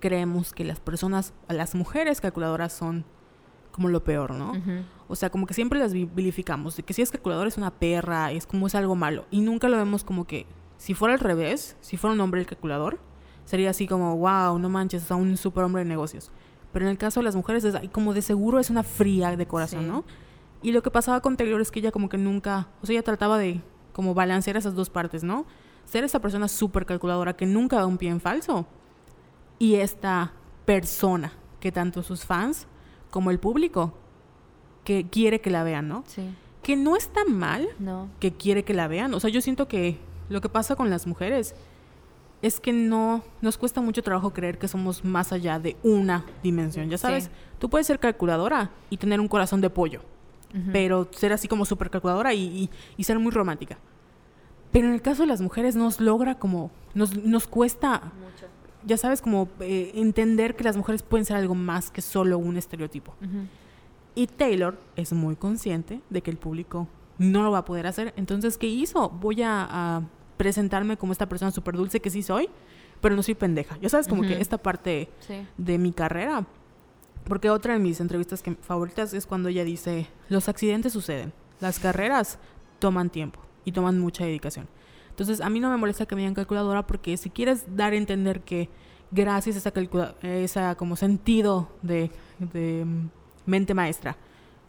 creemos que las personas, las mujeres calculadoras son como lo peor, ¿no? O sea, como que siempre las vi- vilificamos, de que si es calculadora es una perra, es como es algo malo. Y nunca lo vemos como que, si fuera al revés, si fuera un hombre el calculador, sería así como, wow, no manches, es un super hombre de negocios. Pero en el caso de las mujeres es como de seguro es una fría de corazón, Sí. ¿no? Y lo que pasaba con Taylor es que ella como que nunca, o sea, ella trataba de como balancear esas dos partes, ¿no? Ser esa persona súper calculadora que nunca da un pie en falso y esta persona que tanto sus fans como el público que quiere que la vean, ¿no? Sí. Que no está mal No. que quiere que la vean. O sea, yo siento que lo que pasa con las mujeres es que no nos cuesta mucho trabajo creer que somos más allá de una dimensión. Ya sabes, Sí. tú puedes ser calculadora y tener un corazón de pollo, Pero ser así como súper calculadora y, y- y ser muy romántica. Pero en el caso de las mujeres nos logra como, nos, nos cuesta, ya sabes, como eh, entender que las mujeres pueden ser algo más que solo un estereotipo. Ujú. Y Taylor es muy consciente de que el público no lo va a poder hacer. Entonces, ¿qué hizo? Voy a, a presentarme como esta persona súper dulce que sí soy, pero no soy pendeja. Ya sabes, como que esta parte Sí. de mi carrera. Porque otra de mis entrevistas que, favoritas es cuando ella dice, los accidentes suceden, las carreras toman tiempo y toman mucha dedicación. Entonces, a mí no me molesta que me digan calculadora porque si quieres dar a entender que gracias a esa, calcula esa como sentido de, de mm, mente maestra,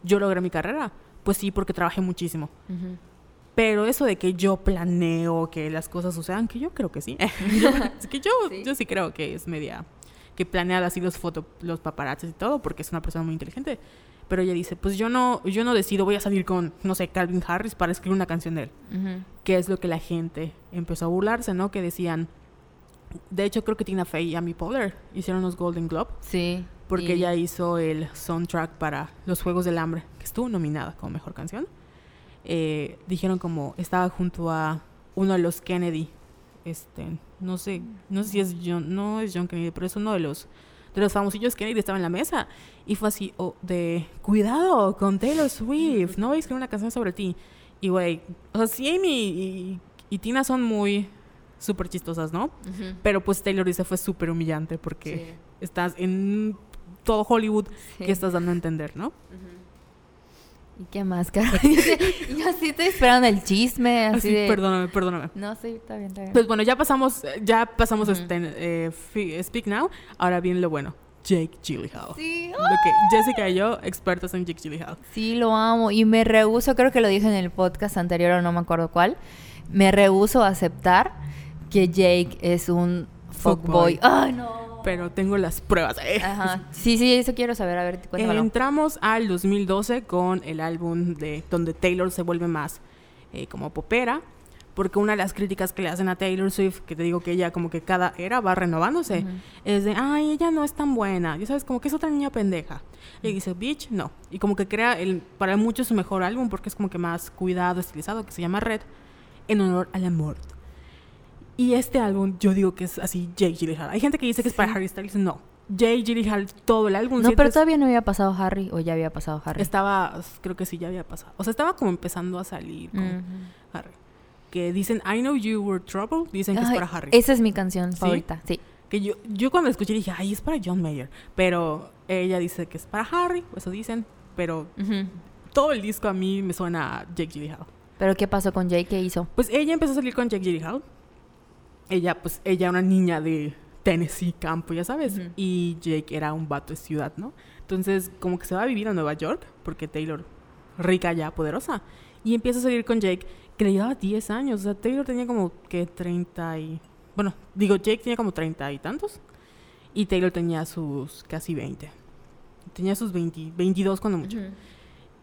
yo logré mi carrera, pues sí, porque trabajé muchísimo. Ujú. Pero eso de que yo planeo que las cosas sucedan, que yo creo que sí. yo, es que yo, Sí. yo sí creo que es media que planea así los foto, los paparazzis y todo, porque es una persona muy inteligente. Pero ella dice, pues yo no, yo no decido, voy a salir con, no sé, Calvin Harris para escribir una canción de él. Ujú. Que es lo que la gente empezó a burlarse, ¿no? Que decían, de hecho creo que Tina Fey y Amy Poehler hicieron los Golden Globe, Sí. porque y- ella hizo el soundtrack para Los Juegos del Hambre, que estuvo nominada como mejor canción. Eh, dijeron como estaba junto a uno de los Kennedy, este, no sé, no sé si es John, no es John Kennedy, pero es uno de los de los famosillos Kennedy estaba en la mesa y fue así oh, de cuidado con Taylor Swift, no voy a escribir una canción sobre ti. Y güey, o sea, sí Amy y, y Tina son muy súper chistosas, ¿no? Pero pues Taylor dice fue súper humillante porque Sí. estás en todo Hollywood Sí. que estás dando a entender, ¿no? ¿Y qué más? Yo sí estoy esperando el chisme, así, Así, de... perdóname, perdóname. No, sí, está bien, está bien. Pues bueno, ya pasamos, ya pasamos Ujú. este, eh, Speak Now. Ahora viene lo bueno. Jake Gyllenhaal. sí, Lo que Jessica y yo, expertos en Jake Gyllenhaal. sí, lo amo. Y me rehuso, creo que lo dije en el podcast anterior o no me acuerdo cuál. Me rehuso a aceptar que Jake es un Fuckboy. fuckboy. ¡Ay, no! Pero tengo las pruebas. Ajá. Sí, sí, eso quiero saber. A ver, cuéntamelo. Entramos al 2012 con el álbum de donde Taylor se vuelve más eh, como popera, porque una de las críticas que le hacen a Taylor Swift, que te digo que ella como que cada era va renovándose, es de, ay, ella no es tan buena, ya sabes, como que es otra niña pendeja. Y dice, bitch, no. Y como que crea el, para muchos su mejor álbum, porque es como que más cuidado, estilizado, que se llama Red, en honor al amor. Y este álbum, yo digo que es así, Jake Gyllenhaal. Hay gente que dice que es para Harry Styles, no. Jake Gyllenhaal, todo el álbum. No, pero todavía no había pasado Harry o ya había pasado Harry. estaba, creo que sí, ya había pasado. O sea, estaba como empezando a salir con. Harry. Que dicen, I know you were trouble, dicen que Ay, es para Harry. Esa es mi canción ¿Sí? favorita, sí. Que yo, yo cuando la escuché dije, ay, es para John Mayer. Pero ella dice que es para Harry, eso dicen. Pero todo el disco a mí me suena a Jake Gyllenhaal. Pero ¿qué pasó con Jake? ¿Qué hizo? Pues ella empezó a salir con Jake Gyllenhaal. Ella, pues, ella una niña de Tennessee, campo, ya sabes. Ujú. Y Jake era un vato de ciudad, ¿no? Entonces, como que se va a vivir a Nueva York, porque Taylor, rica ya, poderosa. Y empieza a salir con Jake, que le llevaba 10 años. O sea, Taylor tenía como que 30 y... Bueno, digo, Jake tenía como 30 y tantos. Y Taylor tenía sus casi 20. Tenía sus 20, 22 cuando mucho.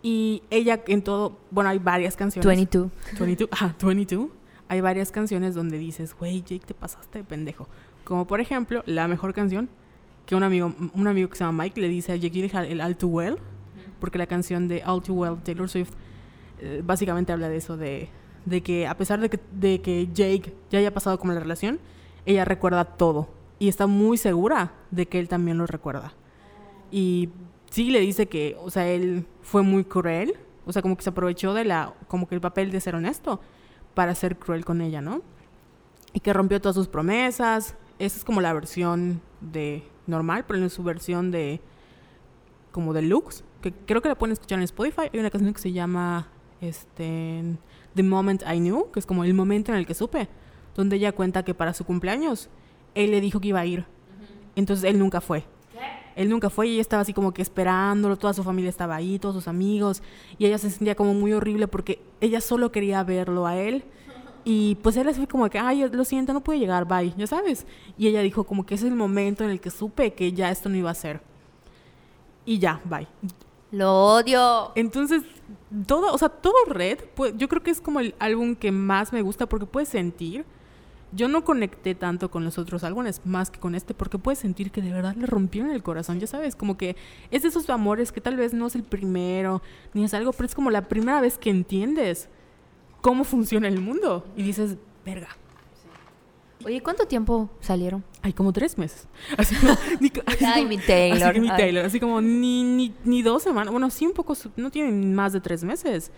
Y ella en todo... Bueno, hay varias canciones. 22. 22, ajá, 22. Hay varias canciones donde dices, güey, Jake, te pasaste de pendejo. Como por ejemplo, la mejor canción que un amigo, un amigo que se llama Mike le dice a Jake Gyllenhaal, el All Too Well, porque la canción de All Too Well, Taylor Swift, eh, básicamente habla de eso, de, de que a pesar de que, de que Jake ya haya pasado como la relación, ella recuerda todo y está muy segura de que él también lo recuerda. Y sí le dice que, o sea, él fue muy cruel, o sea, como que se aprovechó de la, como que el papel de ser honesto para ser cruel con ella, ¿no? Y que rompió todas sus promesas. Esa es como la versión de normal, pero en su versión de como deluxe, que creo que la pueden escuchar en Spotify. Hay una canción que se llama este The Moment I Knew, que es como el momento en el que supe, donde ella cuenta que para su cumpleaños él le dijo que iba a ir. Entonces él nunca fue. Él nunca fue y ella estaba así como que esperándolo, toda su familia estaba ahí, todos sus amigos, y ella se sentía como muy horrible porque ella solo quería verlo a él. Y pues él así como que, ay, lo siento, no pude llegar, bye, ya sabes. Y ella dijo como que ese es el momento en el que supe que ya esto no iba a ser. Y ya, bye. Lo odio. Entonces, todo, o sea, todo Red, pues, yo creo que es como el álbum que más me gusta porque puedes sentir. Yo no conecté tanto con los otros álbumes más que con este porque puedes sentir que de verdad le rompieron el corazón, ya sabes, como que es de esos amores que tal vez no es el primero ni es algo, pero es como la primera vez que entiendes cómo funciona el mundo y dices, verga, Oye, ¿cuánto tiempo salieron? hay como tres meses. Así como, ni- así Ay, como- mi Taylor. Así que mi Ay. Taylor, así como ni, ni, ni dos semanas, bueno, sí un poco, no tienen más de tres meses,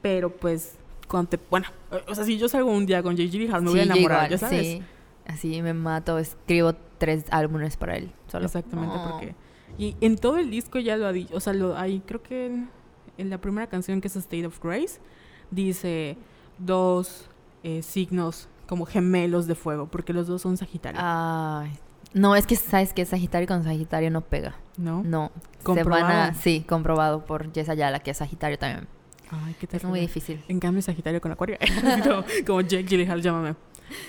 pero pues, cuando te, bueno, o sea, si yo salgo un día con J.G. Gyllenhaal, me voy a enamorar, igual, ya sabes. sí. Así me mato, escribo tres álbumes para él. Solo. Exactamente, porque... Y en todo el disco ya lo ha dicho, o sea, lo hay, creo que en, en la primera canción que es State of Grace, dice dos eh, signos como gemelos de fuego, porque los dos son Sagitario, Ay. No, es que sabes que Sagitario con Sagitario no pega. ¿no? No. Se Comprobado. van a. Sí, comprobado por Jess Ayala, que es Sagitario también. Ay, qué Es muy difícil. En cambio, Sagitario con Acuario. Como, como Jake Gyllenhaal, llámame.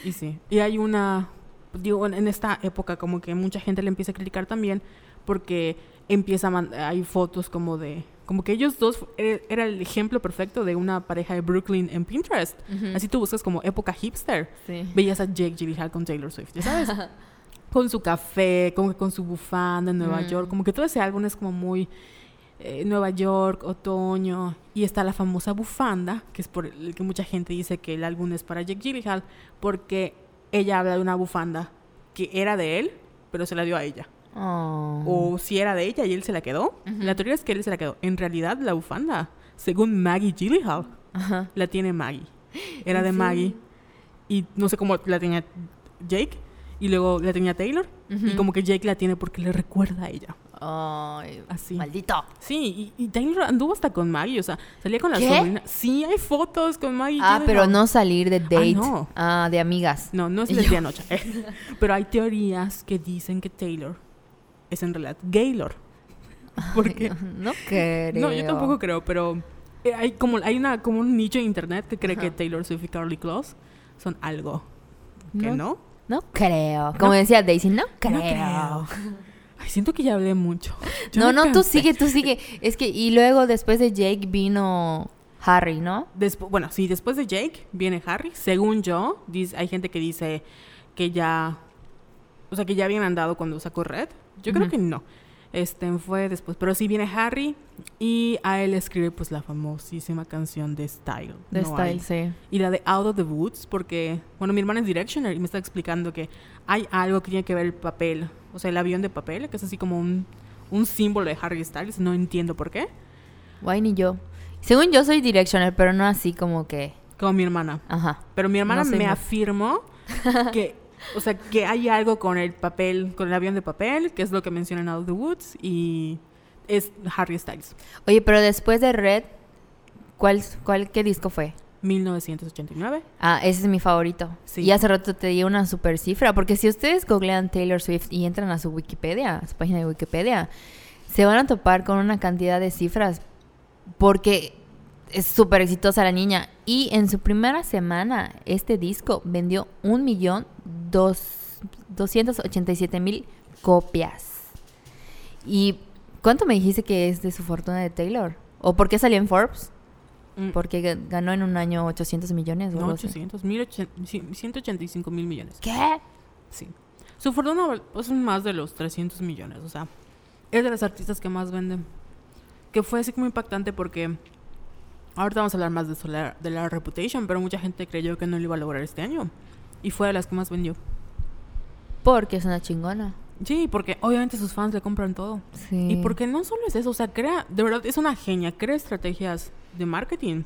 Y sí. Y hay una... Digo, en en esta época como que mucha gente le empieza a criticar también porque empieza a man- hay fotos como de... Como que ellos dos e- era el ejemplo perfecto de una pareja de Brooklyn en Pinterest. Así tú buscas como época hipster. Sí. Veías a Jake Gyllenhaal con Taylor Swift, ¿ya sabes? con su café, como que con su bufanda en Nueva Mm. York. Como que todo ese álbum es como muy eh, Nueva York, otoño. Y está la famosa bufanda, que es por el que mucha gente dice que el álbum es para Jake Gyllenhaal, porque ella habla de una bufanda que era de él, pero se la dio a ella. Oh. O si era de ella y él se la quedó. La teoría es que él se la quedó. En realidad, la bufanda, según Maggie Gyllenhaal, la tiene Maggie. Era ¿En de? Maggie. Y no sé cómo la tenía Jake. Y luego la tenía Taylor. Y como que Jake la tiene porque le recuerda a ella. Ay, Así. Maldito. Sí, y, y Taylor anduvo hasta con Maggie. O sea, salía con la ¿Qué? sobrina. Sí, hay fotos con Maggie. Ah, pero no salir de date. no. Ah, de amigas. No, no es día noche. pero hay teorías que dicen que Taylor es en realidad Gaylor. Porque No creo. No, yo tampoco creo, pero eh, hay como hay una como un nicho en internet que cree que. Taylor Swift y Carly Close son algo que No, no. No creo. Como decía Daisy, no creo. No creo. Ay, siento que ya hablé mucho. Ya No, no, tú cansé. sigue, tú sigue. Es que, y luego después de Jake vino Harry, ¿no? Despu- bueno, sí, después de Jake viene Harry. Según yo, dice, hay gente que dice que ya, o sea, que ya habían andado cuando sacó Red. Yo creo Ujú. que no. Este fue después, pero sí viene Harry y a él escribe pues la famosísima canción de Style. De No hay. Style, sí. Y la de Out of the Woods, porque, bueno, mi hermana es Directioner y me está explicando que hay algo que tiene que ver el papel, o sea, el avión de papel, que es así como un, un símbolo de Harry Styles, no entiendo por qué, Guay, ni yo. Según yo soy directioner, pero no así como que. como mi hermana. Ajá. Pero mi hermana No me mu- afirmó que, o sea, que hay algo con el papel, con el avión de papel, que es lo que menciona en Out of the Woods, y es Harry Styles, Oye, pero después de Red, ¿cuál, cuál, qué disco fue? 1989. Ah, ese es mi favorito. Sí. Y hace rato te di una super cifra, porque si ustedes googlean Taylor Swift y entran a su Wikipedia, a su página de Wikipedia, se van a topar con una cantidad de cifras, porque es súper exitosa la niña. Y en su primera semana, este disco vendió un millón dos, 287 mil copias. ¿Y cuánto me dijiste que es de su fortuna de Taylor? ¿O por qué salió en Forbes? Mm, Porque ga- ganó en un año 800 millones. o no, algo así. 800, 1800, sí, 185 mil millones. ¿Qué? Sí. Su fortuna pues, son más de los 300 millones, o sea, es de las artistas que más venden. Que fue así como impactante porque ahorita vamos a hablar más de, eso, la- de la Reputation, pero mucha gente creyó que no lo iba a lograr este año. Y fue de las que más vendió. Porque es una chingona. Sí, porque obviamente sus fans le compran todo. Sí. Y porque no solo es eso, o sea, crea, de verdad, es una genia, crea estrategias de marketing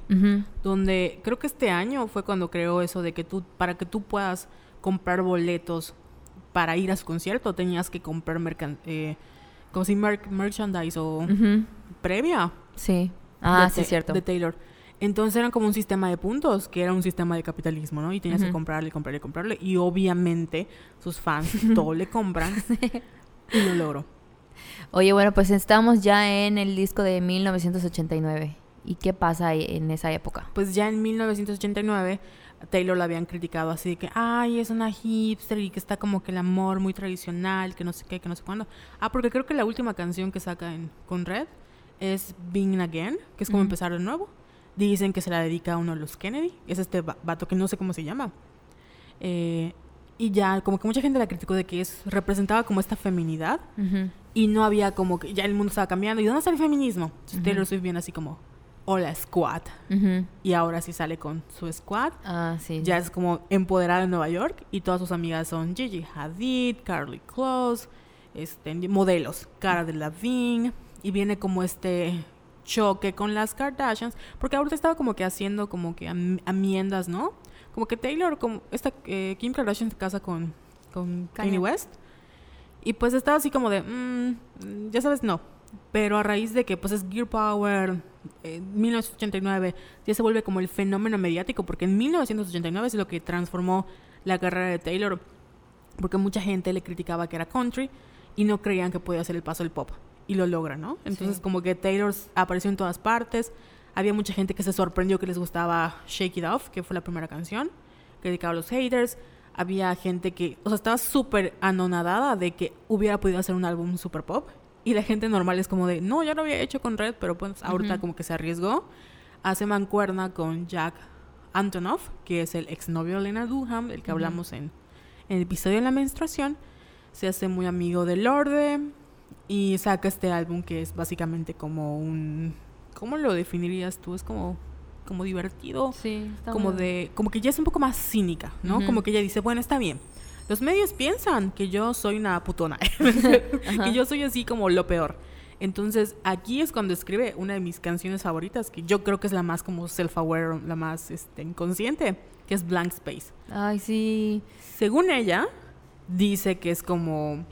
donde creo que este año fue cuando creó eso de que tú, para que tú puedas comprar boletos para ir a su concierto, tenías que comprar mercan eh, como si mer- merchandise o Ujú. previa. Sí. Ah, sí, cierto. De Taylor. Entonces era como un sistema de puntos, que era un sistema de capitalismo, ¿no? Y tenías que comprarle, comprarle, comprarle. Y obviamente sus fans todo le compran. y lo logró. Oye, bueno, pues estamos ya en el disco de 1989. ¿Y qué pasa ahí en esa época? Pues ya en 1989 Taylor la habían criticado así de que, ay, es una hipster y que está como que el amor muy tradicional, que no sé qué, que no sé cuándo. Ah, porque creo que la última canción que saca en, con Red es Being Again, que es como empezar de nuevo. Dicen que se la dedica a uno de los Kennedy. Es este va- vato que no sé cómo se llama. Eh, y ya, como que mucha gente la criticó de que es representaba como esta feminidad y no había como que ya el mundo estaba cambiando. ¿Y dónde está el feminismo? Entonces Ujú. Taylor Swift viene así como, hola squad. Y ahora sí sale con su squad. Ah, sí. Ya es como empoderada en Nueva York y todas sus amigas son Gigi Hadid, Carly Close, este, modelos, Cara Delevingne y viene como este choque con las Kardashians porque ahorita estaba como que haciendo como que am- amiendas, ¿no? Como que Taylor, como esta eh, Kim Kardashian se casa con, con Kanye Kanye. West y pues estaba así como de, mm, ya sabes, no. Pero a raíz de que pues es Gear Power, eh, 1989, ya se vuelve como el fenómeno mediático, porque en 1989 es lo que transformó la carrera de Taylor, porque mucha gente le criticaba que era country y no creían que podía hacer el paso del pop. Y lo logra, ¿no? Entonces Sí. como que Taylor apareció en todas partes. Había mucha gente que se sorprendió que les gustaba Shake It Off, que fue la primera canción, que dedicaba a los haters. Había gente que, o sea, estaba súper anonadada de que hubiera podido hacer un álbum super pop. Y la gente normal es como de, no, ya lo había hecho con Red, pero pues ahorita Ujú. como que se arriesgó. Hace mancuerna con Jack Antonoff, que es el exnovio de Lena Dunham, del que Ujú. hablamos en, en el episodio de la menstruación. Se hace muy amigo de Lorde y saca este álbum que es básicamente como un... ¿Cómo lo definirías tú? Es como, como divertido Sí, está como muy- de como que ya es un poco más cínica, ¿no? Ujú. Como que ella dice, bueno, está bien. Los medios piensan que yo soy una putona, que yo soy así como lo peor. Entonces, aquí es cuando escribe una de mis canciones favoritas, que yo creo que es la más como self-aware, la más este, inconsciente, que es Blank Space. Ay, sí. Según ella, dice que es como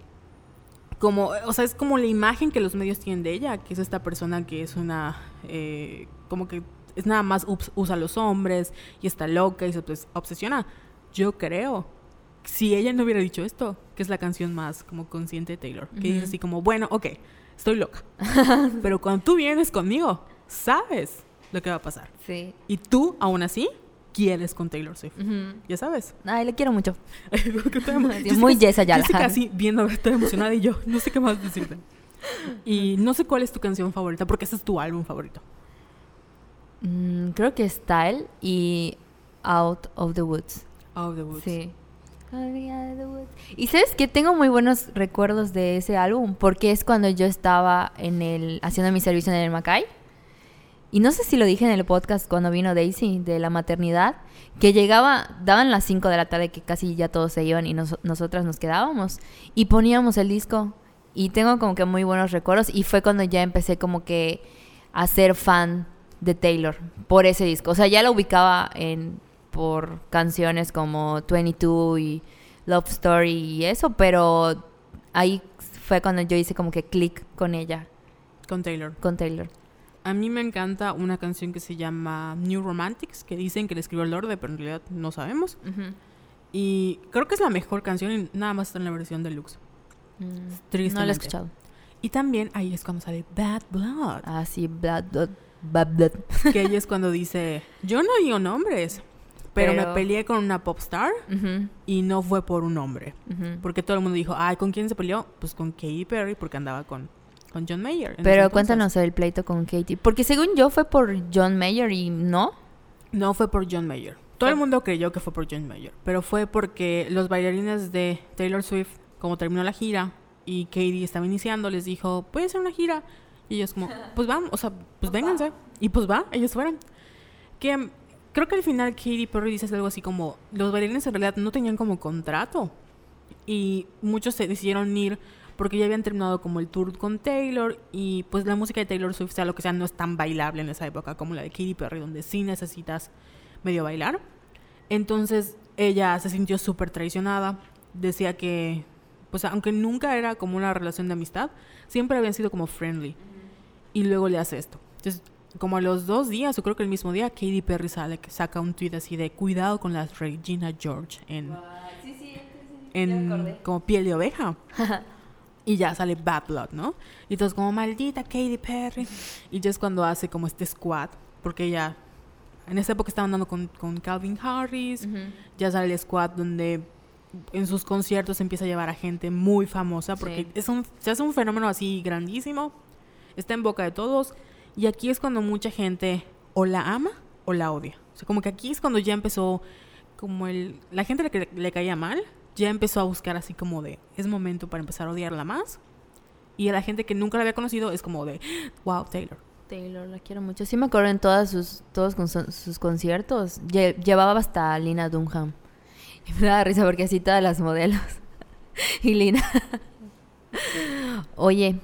como, o sea, es como la imagen que los medios tienen de ella, que es esta persona que es una, eh, como que es nada más ups- usa a los hombres y está loca y se obses- obsesiona. Yo creo, si ella no hubiera dicho esto, que es la canción más como consciente de Taylor, que dice así como, bueno, ok, estoy loca, pero cuando tú vienes conmigo, sabes lo que va a pasar. Sí. Y tú, aún así, quieres con Taylor Swift. Ya sabes. Ay, le quiero mucho. Jessica- muy Jess Ayala. Jessica así viendo, toda emocionada y yo, no sé qué más decirte. Y no sé cuál es tu canción favorita, porque ese es tu álbum favorito. Mm, creo que Style y Out of the Woods. Out of the Woods. Sí. Y sabes que tengo muy buenos recuerdos de ese álbum porque es cuando yo estaba en el haciendo mi servicio en el Macay. Y no sé si lo dije en el podcast cuando vino Daisy de la maternidad, que llegaba, daban las 5 de la tarde que casi ya todos se iban y nos- nosotras nos quedábamos y poníamos el disco. Y tengo como que muy buenos recuerdos y fue cuando ya empecé como que a ser fan de Taylor por ese disco. O sea, ya lo ubicaba en por canciones como 22 y Love Story y eso, pero ahí fue cuando yo hice como que click con ella, Con Taylor. con Taylor. A mí me encanta una canción que se llama New Romantics, que dicen que le escribió Lorde, pero en realidad no sabemos. Y creo que es la mejor canción y nada más está en la versión deluxe. Mm, No lo Tristemente. he escuchado. Y también ahí es cuando sale Bad Blood. Ah, sí, Blood, Blood, Bad Blood. que ella es cuando dice, yo no digo nombres, pero, Pero- me peleé con una pop star Ujú, y no fue por un hombre. Porque todo el mundo dijo, ay, ¿con quién se peleó? Pues con Katy Perry, porque andaba con, con John Mayer. Pero cuéntanos el pleito con Katie. Porque según yo fue por John Mayer y no. No fue por John Mayer. Todo el mundo creyó que fue por John Mayer, pero fue porque los bailarines de Taylor Swift, como terminó la gira y Katy estaba iniciando, les dijo, puede ser una gira. Y ellos como, pues vamos, o sea, pues vénganse. Y pues va, ellos fueron. Que creo que al final Katy Perry dice algo así como, los bailarines en realidad no tenían como contrato. Y muchos se decidieron ir porque ya habían terminado como el tour con Taylor y pues la música de Taylor Swift, sea lo que sea, no es tan bailable en esa época como la de Katy Perry, donde sí necesitas medio bailar. Entonces ella se sintió súper traicionada, decía que, pues aunque nunca era como una relación de amistad, siempre habían sido como friendly. Y luego le hace esto. Entonces, como a los dos días, o creo que el mismo día, Katy Perry sale, que saca un tweet así de cuidado con la Regina George en, en como piel de oveja. Y ya sale Bad Blood, ¿no? Y entonces como maldita Katy Perry. Y ya es cuando hace como este squad, porque ella en esa época estaba andando con, con Calvin Harris. Ya sale el squad donde en sus conciertos empieza a llevar a gente muy famosa porque Sí. es un, se hace un fenómeno así grandísimo. está en boca de todos. Y aquí es cuando mucha gente o la ama o la odia. O sea, como que aquí es cuando ya empezó, como el, la gente que le caía mal, ya empezó a buscar así como de, es momento para empezar a odiarla más. Y a la gente que nunca la había conocido es como de, wow, Taylor. Taylor, la quiero mucho. Sí me acuerdo en todas sus, todos sus conciertos. Lle- llevaba hasta Lina Dunham. Y me daba risa porque así todas las modelos. y Lina. Oye,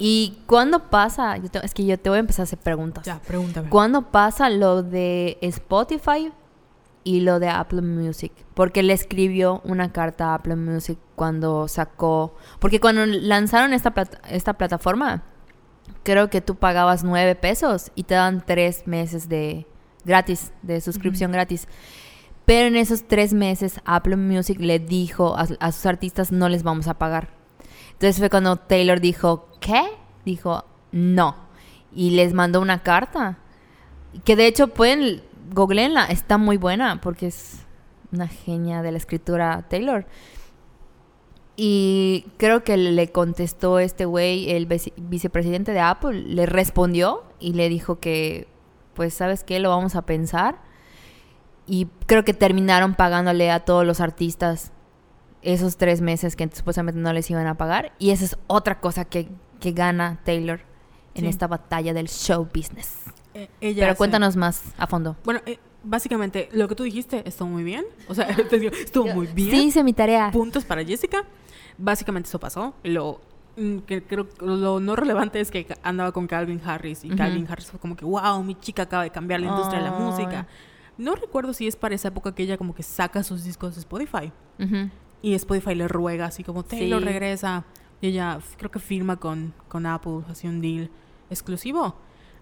¿y cuándo pasa? Yo te- es que yo te voy a empezar a hacer preguntas. Ya, pregúntame. ¿Cuándo pasa lo de Spotify y lo de Apple Music? Porque le escribió una carta a Apple Music cuando sacó... Porque cuando lanzaron esta, esta plataforma, creo que tú pagabas nueve pesos y te dan tres meses de gratis, de suscripción gratis. Pero en esos tres meses Apple Music le dijo a, a sus artistas no les vamos a pagar. Entonces fue cuando Taylor dijo, ¿qué? Dijo, no. Y les mandó una carta. Que de hecho pueden, googleenla, está muy buena porque es una genia de la escritura Taylor. Y creo que le contestó este güey, el vice- vicepresidente de Apple, le respondió y le dijo que, pues, ¿sabes qué? Lo vamos a pensar. Y creo que terminaron pagándole a todos los artistas esos tres meses que supuestamente no les iban a pagar. Y esa es otra cosa que, que gana Taylor en Sí. esta batalla del show business. Eh, ella Pero hace- cuéntanos más a fondo. Bueno, eh, básicamente, lo que tú dijiste estuvo muy bien. O sea, te digo, estuvo muy bien. Sí, hice mi tarea. Puntos para Jessica. Básicamente eso pasó. Lo mm, que creo lo no relevante es que andaba con Calvin Harris y Ujú. Calvin Harris fue como que, wow, mi chica acaba de cambiar la industria de la música. No recuerdo si es para esa época que ella como que saca sus discos de Spotify Ujú. Y Spotify le ruega así como, Taylor Sí. regresa. Y ella creo que firma con, con Apple, así un deal exclusivo.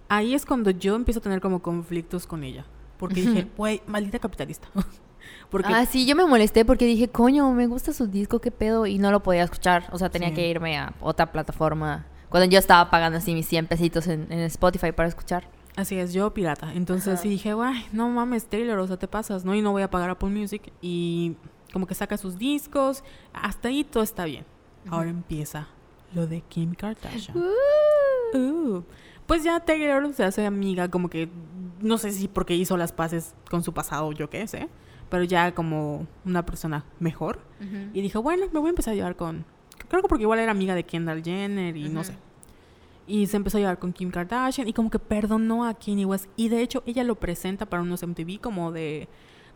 Ahí es cuando yo empiezo a tener como conflictos con ella. Porque dije, güey, maldita capitalista. porque Ah, sí, yo me molesté porque dije, coño, me gusta su disco, qué pedo, y no lo podía escuchar. O sea, tenía Sí. que irme a otra plataforma. Cuando yo estaba pagando así mis 100 pesitos en, en Spotify para escuchar. Así es, yo pirata. Entonces Ajá. sí dije, guay, no mames, Taylor, o sea, te pasas, ¿no? Y no voy a pagar Apple Music. Y como que saca sus discos. Hasta ahí todo está bien. Ahora empieza lo de Kim Kardashian. Uh. Pues ya Taylor se hace amiga, como que, no sé si porque hizo las paces con su pasado, yo qué sé. Pero ya como una persona mejor. Y dijo, bueno, me voy a empezar a llevar con... Creo que porque igual era amiga de Kendall Jenner y no sé. Y se empezó a llevar con Kim Kardashian y como que perdonó a Kanye West. Y de hecho ella lo presenta para unos MTV como de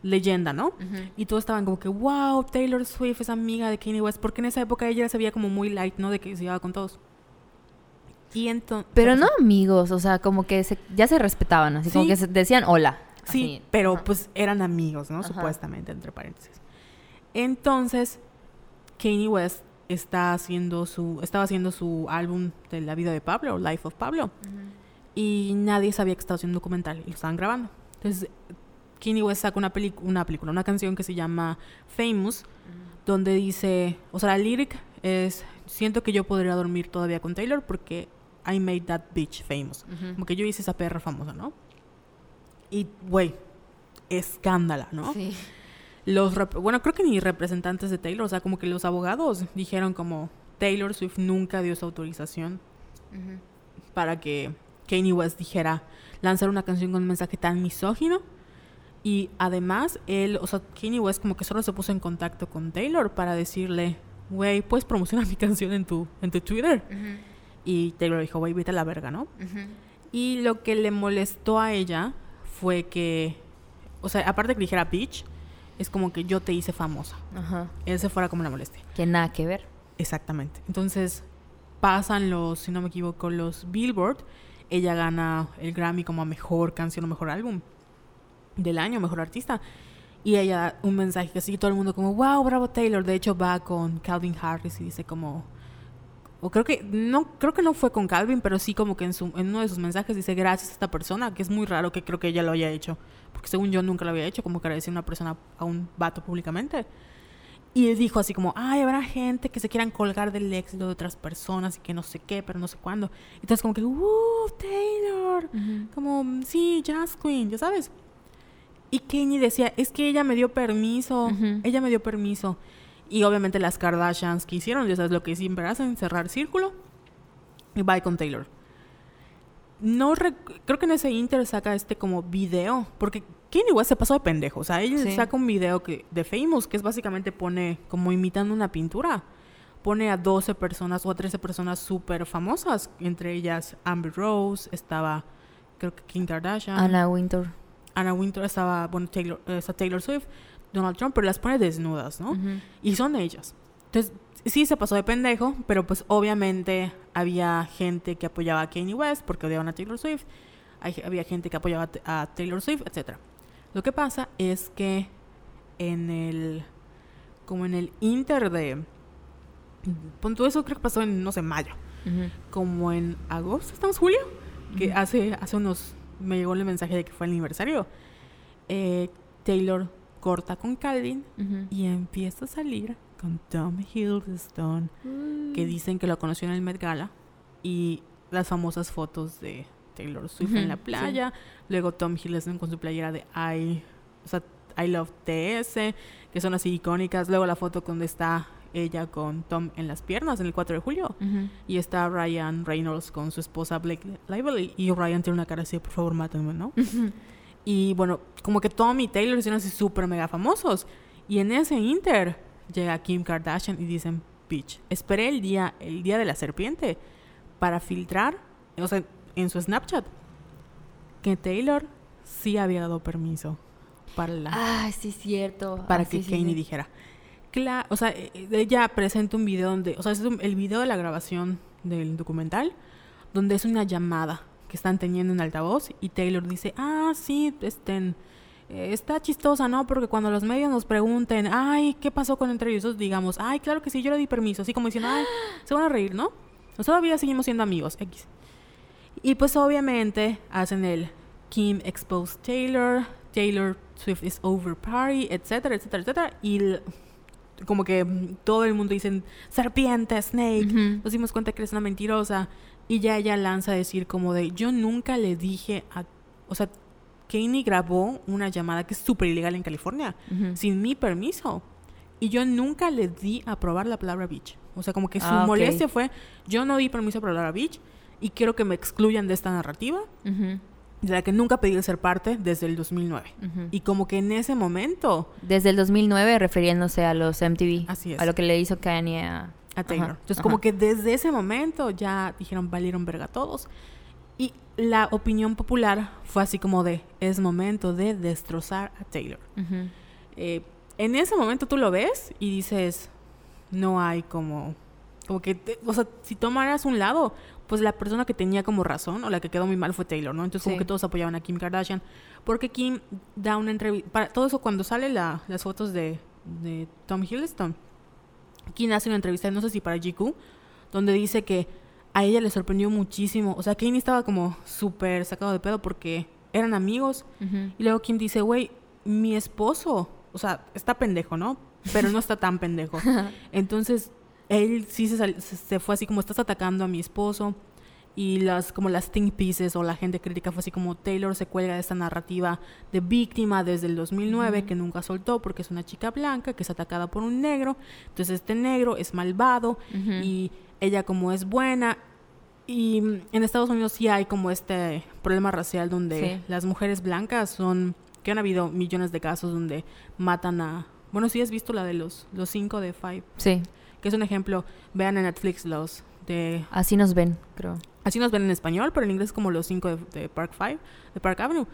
leyenda, ¿no? Y todos estaban como que, wow, Taylor Swift es amiga de Kanye West. Porque en esa época ella se veía como muy light, ¿no? De que se llevaba con todos. Y entonces... Pero no amigos, o sea, como que se- ya se respetaban, así como que se decían hola. Sí, así. pero Ajá. pues eran amigos, ¿no? Ajá. Supuestamente, entre paréntesis. Entonces, Kanye West está haciendo su, estaba haciendo su álbum de la vida de Pablo, Life of Pablo, y nadie sabía que estaba haciendo un documental y lo estaban grabando. Entonces, Kanye West saca una, película, una canción que se llama Famous, donde dice, o sea, la lyric es, siento que yo podría dormir todavía con Taylor porque I made that bitch famous. Ujú. Como que yo hice esa perra famosa, ¿no? Y, güey, escándala, ¿no? Sí. Los bueno, creo que ni representantes de Taylor, o sea, como que los abogados dijeron como Taylor Swift nunca dio su autorización para que Kanye West dijera lanzar una canción con un mensaje tan misógino. Y además, él, o sea, Kanye West como que solo se puso en contacto con Taylor para decirle, güey, puedes promocionar mi canción en tu, en tu Twitter. Y Taylor dijo, güey, vete a la verga, ¿no? Y lo que le molestó a ella fue que, o sea, aparte que dijera bitch, es como que yo te hice famosa. Ajá. Ese fuera como la molestia. Que nada que ver. Exactamente. Entonces, pasan los, si no me equivoco, los Billboard. Ella gana el Grammy como mejor canción o mejor álbum del año, mejor artista. Y ella un mensaje que sigue todo el mundo como, wow, bravo Taylor. De hecho, va con Calvin Harris y dice como, o creo que no, creo que no fue con Calvin, pero sí como que en, su, en uno de sus mensajes dice gracias a esta persona, que es muy raro que creo que ella lo haya hecho. Porque según yo nunca lo había hecho, como que agradecer a una persona, a un vato públicamente. Y él dijo así como, ay, habrá gente que se quieran colgar del éxito de otras personas y que no sé qué, pero no sé cuándo. Entonces como que, ¡uh, Taylor! Como, sí, Jazz Queen, ya sabes. Y Kanye decía, es que ella me dio permiso, Ujú. ella me dio permiso. Y obviamente las Kardashians que hicieron, ya sabes lo que siempre hacen, cerrar círculo y bye con Taylor. no creo que en ese Inter saca este como video, porque Kanye West se pasó de pendejo, o sea, ella Sí. saca un video que de Famous que es básicamente pone como imitando una pintura. Pone a 12 personas o a 13 personas súper famosas, entre ellas Amber Rose, estaba creo que Kim Kardashian, Anna Wintour. Anna Wintour, estaba bueno, Taylor, eh, está Taylor Swift, Donald Trump, pero las pone desnudas, ¿no? Y son ellas. Entonces, sí se pasó de pendejo, pero pues obviamente había gente que apoyaba a Kanye West porque odiaban a Taylor Swift. Hay- había gente que apoyaba a Taylor Swift, etc. Lo que pasa es que en el. Como en el inter de. Pon tú eso, creo que pasó en, no sé, mayo. Como en agosto, ¿estamos julio? Que hace, hace unos. Me llegó el mensaje de que fue el aniversario. Eh, Taylor corta con Calvin y empieza a salir con Tom Hiddleston, que dicen que lo conoció en el Met Gala, y las famosas fotos de Taylor Swift en la sí. playa, luego Tom Hiddleston con su playera de I, o sea, I Love TS, que son así icónicas, luego la foto donde está ella con Tom en las piernas en el 4 de julio, y está Ryan Reynolds con su esposa Blake Lively, y Ryan tiene una cara así, por favor, mátenme, ¿no? Y bueno, como que Tom y Taylor hicieron así súper mega famosos. Y en ese inter llega Kim Kardashian y dicen, bitch, esperé el día, el día de la serpiente para filtrar, o sea, en su Snapchat, que Taylor sí había dado permiso para la Ah, sí, cierto. para Ah, que sí, sí, Kanye sí. dijera. Claro, o sea, eh, eh, ella presenta un video donde, o sea, es un- el video de la grabación del documental, donde es una llamada que están teniendo en altavoz y Taylor dice, ah, sí, este, eh, está chistosa, ¿no? Porque cuando los medios nos pregunten, ay, ¿qué pasó con entre ellos? Digamos, ay, claro que sí, yo le di permiso, así como diciendo, ay, se van a reír, ¿no? Pues todavía seguimos siendo amigos, X. Y pues obviamente hacen el Kim exposed Taylor, Taylor Swift is over party, etcétera, etcétera, etcétera. Y como que todo el mundo dice serpiente, snake. Nos dimos cuenta que eres una mentirosa. Y ya ella lanza a decir como de, yo nunca le dije a... O sea, Kanye grabó una llamada que es súper ilegal en California, sin mi permiso. Y yo nunca le di a probar la palabra bitch. O sea, como que su Ah, molestia fue, yo no di permiso para hablar a bitch y quiero que me excluyan de esta narrativa Ujú. De la que nunca pedí ser parte desde el 2009. Ujú. Y como que en ese momento Desde el 2009 refiriéndose a los MTV. Así es. A lo que le hizo Kanye a... a Taylor. Ajá, Entonces, ajá. como que desde ese momento ya dijeron, valieron verga todos. Y la opinión popular fue así como de, es momento de destrozar a Taylor. Eh, en ese momento tú lo ves y dices, no hay como, como que, te- o sea, si tomaras un lado, pues la persona que tenía como razón o la que quedó muy mal fue Taylor, ¿no? Entonces como que todos apoyaban a Kim Kardashian, porque Kim da una entrevista, para todo eso cuando sale la, las fotos de, de Tom Hiddleston, Kim hace una entrevista, no sé si para GQ, donde dice que a ella le sorprendió muchísimo, o sea, Kanye estaba como súper sacado de pedo porque eran amigos y luego Kim dice, güey, mi esposo, o sea, está pendejo, ¿no? Pero no está tan pendejo. Entonces, él sí se, sal- se- fue así como, estás atacando a mi esposo. Y las, como las think pieces o la gente crítica fue así como Taylor se cuelga de esta narrativa de víctima desde el 2009 Ujú. que nunca soltó porque es una chica blanca que es atacada por un negro. Entonces este negro es malvado y ella como es buena. Y en Estados Unidos sí hay como este problema racial donde Sí. las mujeres blancas son, que han habido millones de casos donde matan a... Bueno, si has visto la de los, los cinco de Five, Sí, que es un ejemplo, vean en Netflix los de... así nos ven, creo. Así nos ven en español, pero en inglés como los cinco de, de Park Five, de Park Avenue,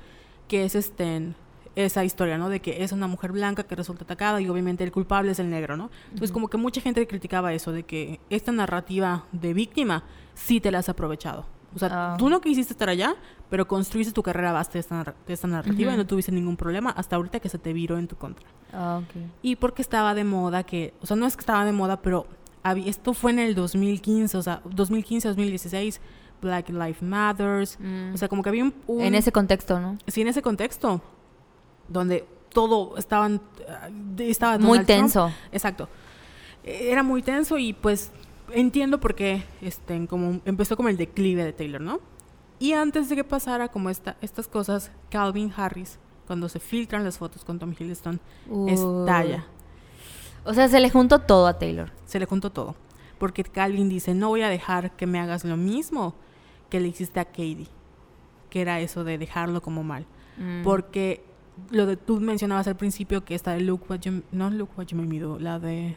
que es este esa historia, ¿no? De que es una mujer blanca que resulta atacada y obviamente el culpable es el negro, ¿no? Entonces como que mucha gente criticaba eso, de que esta narrativa de víctima sí te la has aprovechado. O sea, Ah. tú no quisiste estar allá, pero construiste tu carrera a base de esta, de esta narrativa y no tuviste ningún problema hasta ahorita que se te viró en tu contra. Ah. Y porque estaba de moda que, o sea, no es que estaba de moda, pero había- esto fue en el 2015, o sea, 2015, 2016, Black Lives Matters, Mm. o sea, como que había un... un- en ese contexto, ¿no? Sí, en ese contexto, donde todo estaban, de- estaba Muy Trump. tenso. Exacto. Eh, Era muy tenso y pues entiendo por qué este, como empezó como el declive de Taylor, ¿no? Y antes de que pasara como esta, estas cosas, Calvin Harris, cuando se filtran las fotos con Tom Hiddleston, estalla. O sea, se le juntó todo a Taylor. Se le juntó todo. Porque Calvin dice, no voy a dejar que me hagas lo mismo que le hiciste a Katie. que era eso de dejarlo como mal. Mm. Porque lo de tú mencionabas al principio que esta de Look What You, no Look What You Made Me Do, la de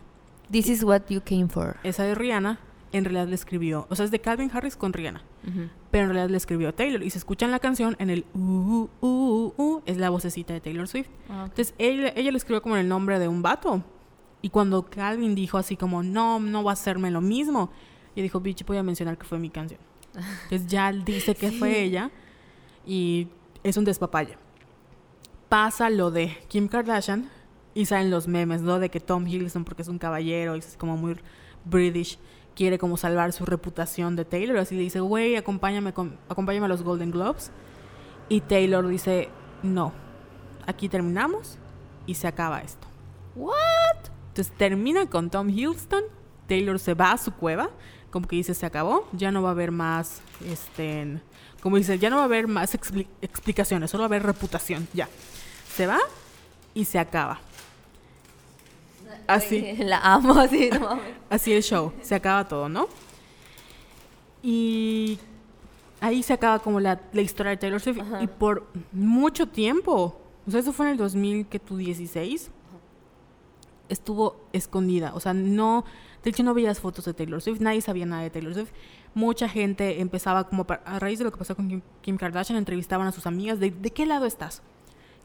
This is what you came for. esa de Rihanna, en realidad le escribió, o sea, es de Calvin Harris con Rihanna, Ujú. pero en realidad le escribió Taylor. Y se escucha en la canción, en el uh, uh, uh, uh, es la vocecita de Taylor Swift. Ah, ok. Entonces ella, ella le escribió como en el nombre de un vato. Y cuando Calvin dijo así como, no, no va a hacerme lo mismo, y dijo, bitch, voy a mencionar que fue mi canción. Entonces ya dice que fue ella y es un despapalle. Pasa lo de Kim Kardashian y salen los memes, ¿no? De que Tom Hiddleston, porque es un caballero y es como muy British, quiere como salvar su reputación de Taylor. Así le dice, güey, acompáñame, con- acompáñame a los Golden Globes. Y Taylor dice, no, aquí terminamos y se acaba esto. What? Entonces termina con Tom Hiddleston, Taylor se va a su cueva, como que dice se acabó, ya no va a haber más, este, como dice, ya no va a haber más expli- explicaciones, solo va a haber reputación, ya. Se va y se acaba. Así, La amo, así, no mames. así el show, se acaba todo, ¿no? Y ahí se acaba como la, la historia de Taylor Swift Ajá. y por mucho tiempo, o sea, eso fue en el 2000, que tú 16, estuvo escondida, o sea, no, de hecho no veías fotos de Taylor Swift, nadie sabía nada de Taylor Swift. Mucha gente empezaba como a raíz de lo que pasó con Kim, Kim Kardashian, entrevistaban a sus amigas de, ¿de qué lado estás?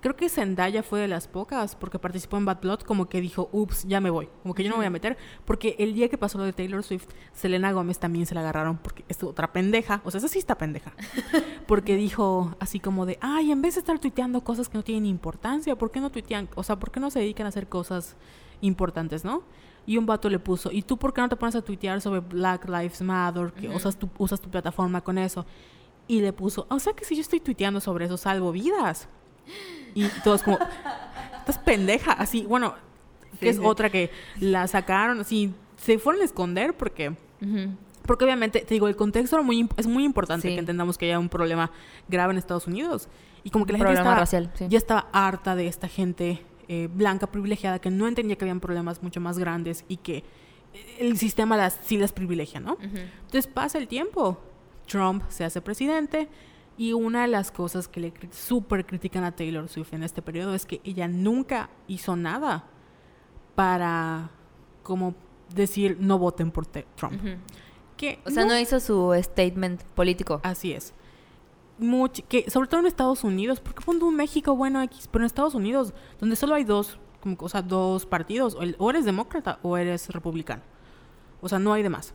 Creo que Zendaya fue de las pocas porque participó en Bad Blood, como que dijo, ups, ya me voy, como que yo no me voy a meter, porque el día que pasó lo de Taylor Swift, Selena Gómez también se la agarraron porque es otra pendeja, o sea, esa sí está pendeja, porque dijo así como de, ay, en vez de estar tuiteando cosas que no tienen importancia, ¿por qué no tuitean, o sea, por qué no se dedican a hacer cosas importantes, no? Y un vato le puso, ¿y tú por qué no te pones a tuitear sobre Black Lives Matter, que usas, tu, usas tu plataforma con eso? Y le puso, o sea que si yo estoy tuiteando sobre eso, salvo vidas. Y todos como, estás pendeja, así, bueno, que Sí, es sí. otra que la sacaron, así, se fueron a esconder porque, porque obviamente, te digo, el contexto era muy, es muy importante Sí. que entendamos que haya un problema grave en Estados Unidos. Y como que la gente estaba, racial, sí. ya estaba harta de esta gente eh, blanca privilegiada que no entendía que habían problemas mucho más grandes y que eh, el sistema las, sí las privilegia, ¿no? Entonces pasa el tiempo, Trump se hace presidente y una de las cosas que le súper critican a Taylor Swift en este periodo es que ella nunca hizo nada para como decir no voten por Trump. Que O sea, no hizo su statement político. Así es. Much- que, sobre todo en Estados Unidos, porque un México, bueno, X, pero en Estados Unidos, donde solo hay dos, como, o sea, dos partidos, o, el- o eres demócrata o eres republicano. O sea, no hay de más.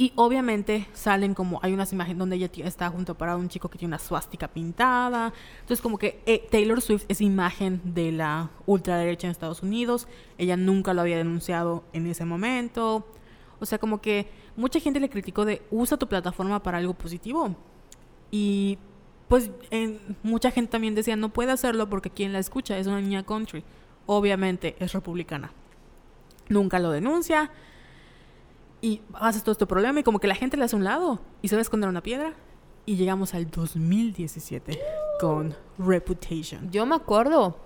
Y obviamente salen como, hay unas imágenes donde ella está junto para un chico que tiene una suástica pintada. Entonces como que eh, Taylor Swift es imagen de la ultraderecha en Estados Unidos. Ella nunca lo había denunciado en ese momento. O sea, como que mucha gente le criticó de usa tu plataforma para algo positivo. Y pues en- mucha gente también decía no puede hacerlo porque quien la escucha es una niña country. Obviamente es republicana. Nunca lo denuncia. Y haces todo este problema y como que la gente le hace un lado y se va a esconder una piedra. Y llegamos al 2017 con Reputation. Yo me acuerdo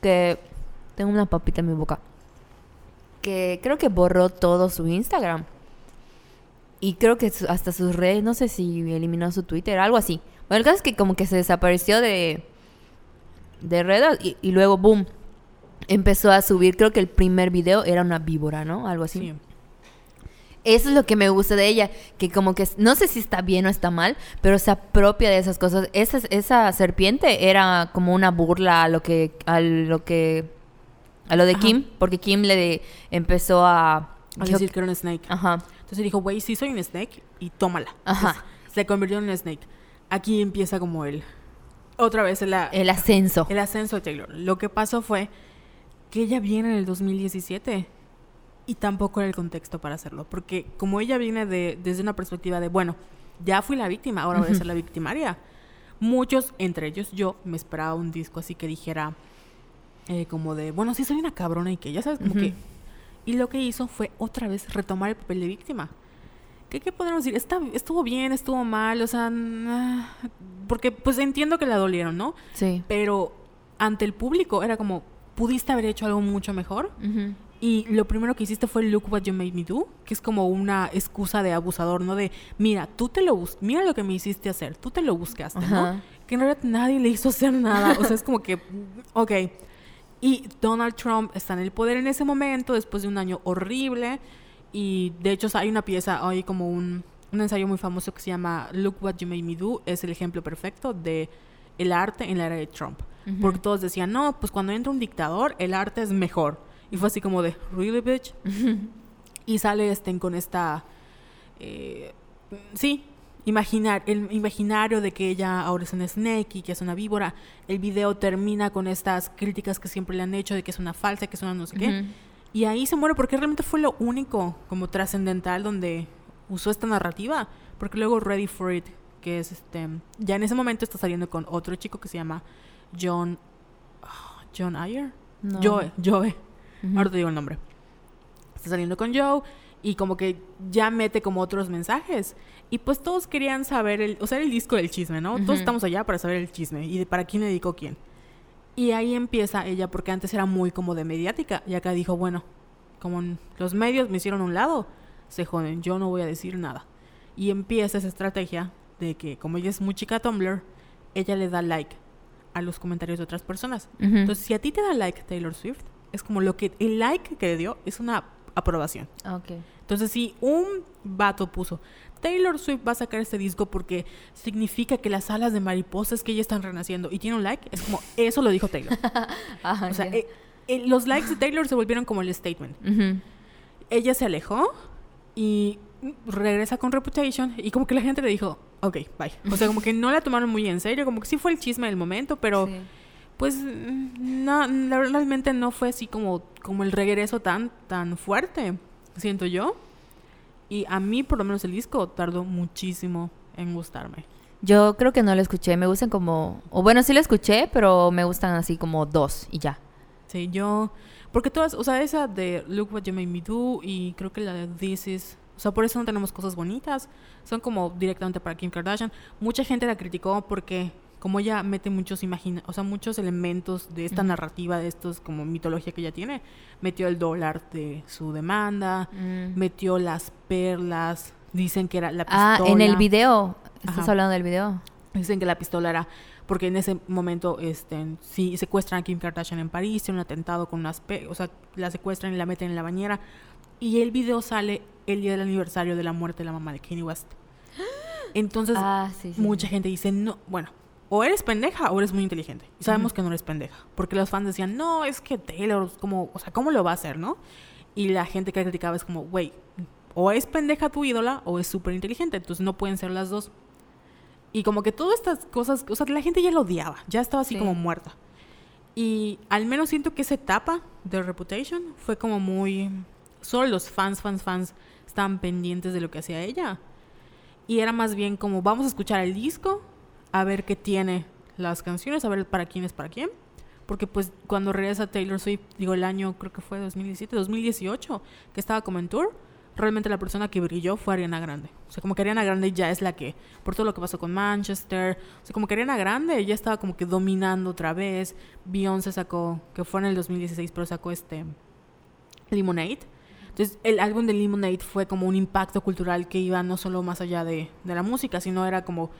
que tengo una papita en mi boca. Que creo que borró todo su Instagram. Y creo que hasta sus redes, no sé si eliminó su Twitter, algo así. Bueno, el caso es que como que se desapareció de, de redes y, y luego, boom, empezó a subir. Creo que el primer video era una víbora, ¿no? Algo así. Sí. Eso es lo que me gusta de ella, que como que no sé si está bien o está mal, pero se apropia de esas cosas. Esa, esa serpiente era como una burla a lo que a lo que a lo de Ajá. Kim, porque Kim le empezó a A decir que- era un snake. ajá, Entonces dijo, güey, sí soy un snake y tómala. Ajá. Entonces, se convirtió en un snake. Aquí empieza como el... Otra vez la- el ascenso. el ascenso de Taylor. Lo que pasó fue que ella viene en el 2017 y tampoco era el contexto para hacerlo. Porque como ella viene de, desde una perspectiva de, bueno, ya fui la víctima, ahora voy a ser la victimaria. Muchos, entre ellos yo, me esperaba un disco así que dijera eh, como de, bueno, sí soy una cabrona y que, ya sabes, como que... Y lo que hizo fue otra vez retomar el papel de víctima. ¿Qué, qué podemos decir? Está, estuvo bien, estuvo mal, o sea... nah, porque pues entiendo que la dolieron, ¿no? Sí. pero ante el público era como, pudiste haber hecho algo mucho mejor. Y lo primero que hiciste fue Look What You Made Me Do, que es como una excusa de abusador, ¿no? De, mira, tú te lo bus mira lo que me hiciste hacer, tú te lo buscaste, ¿no? Que en realidad nadie le hizo hacer nada. O sea, es como que, ok. Y Donald Trump está en el poder en ese momento, después de un año horrible. Y de hecho hay una pieza, hay como un, un ensayo muy famoso que se llama Look What You Made Me Do. Es el ejemplo perfecto de el arte en la era de Trump. Porque todos decían, no, pues cuando entra un dictador, el arte es mejor. Y fue así como de, ¿really, bitch? y sale este con esta. eh, sí, imaginar, el imaginario de que ella ahora es una snake y que es una víbora. El video termina con estas críticas que siempre le han hecho de que es una falsa, que es una no sé qué. Ujú. Y ahí se muere porque realmente fue lo único como trascendental donde usó esta narrativa. Porque luego Ready for It, que es este. Ya en ese momento está saliendo con otro chico que se llama John. ah, John Ayer. No. Joe, Joe. Ujú. Ahora te digo el nombre. Está saliendo con Joe y como que ya mete como otros mensajes. Y pues todos querían saber, el, o sea, el disco del chisme, ¿no? Ujú. Todos estamos allá para saber el chisme y de para quién le dedicó quién. Y ahí empieza ella, porque antes era muy como de mediática. Y acá dijo, bueno, como los medios me hicieron a un lado, se joden, yo no voy a decir nada. Y empieza esa estrategia de que como ella es muy chica Tumblr, ella le da like a los comentarios de otras personas. Ujú. Entonces, si a ti te da like Taylor Swift, es como lo que el like que le dio es una aprobación. Ok. Entonces, si un vato puso Taylor Swift va a sacar este disco porque significa que las alas de mariposas que ella están renaciendo y tiene un like, es como eso lo dijo Taylor. Ajá, O sea, eh, eh, los likes de Taylor se volvieron como el statement. Ella se alejó y regresa con Reputation y como que la gente le dijo, ok, bye. O sea, como que no la tomaron muy en serio, como que sí fue el chisme del momento, pero Sí. Pues no, realmente no fue así como, como el regreso tan, tan fuerte, siento yo. Y a mí, por lo menos el disco, tardó muchísimo en gustarme. Yo creo que no lo escuché. Me gustan como. O bueno, sí lo escuché, pero me gustan así como dos y ya. Sí, yo... Porque todas, o sea, esa de Look What You Made Me Do y creo que la de This Is... O sea, por eso no tenemos cosas bonitas. Son como directamente para Kim Kardashian. Mucha gente la criticó porque como ella mete muchos imagina, o sea, muchos elementos de esta narrativa, de estos como mitología que ella tiene, metió el dólar de su demanda, Mm. metió las perlas, dicen que era la Ah, pistola. en el video. ¿Estás Ajá. hablando del video? Dicen que la pistola era porque en ese momento este sí secuestran a Kim Kardashian en París, tiene un atentado con unas o sea, la secuestran y la meten en la bañera y el video sale el día del aniversario de la muerte de la mamá de Kanye West. Entonces, ah, sí, sí. mucha gente dice, "No, bueno, o eres pendeja o eres muy inteligente." Y sabemos Ujú. que no eres pendeja, porque los fans decían, "No, es que Taylor como, o sea, ¿cómo lo va a hacer, no?" Y la gente que criticaba es como, "Güey, o es pendeja tu ídola o es súper inteligente, entonces no pueden ser las dos." Y como que todas estas cosas, o sea, la gente ya lo odiaba, ya estaba así Sí. como muerta. Y al menos siento que esa etapa de Reputation fue como muy... Solo los fans, fans, fans estaban pendientes de lo que hacía ella. Y era más bien como, vamos a escuchar el disco, a ver qué tiene las canciones, a ver para quién es para quién. Porque pues cuando regresa Taylor Swift, digo el año creo que fue 2017, 2018, que estaba como en tour, realmente la persona que brilló fue Ariana Grande. O sea, como que Ariana Grande ya es la que, por todo lo que pasó con Manchester, o sea, como que Ariana Grande ya estaba como que dominando otra vez. Beyoncé sacó, que fue en el 2016, pero sacó este Lemonade. Entonces, el álbum de Lemonade fue como un impacto cultural que iba no solo más allá de, de la música, sino era como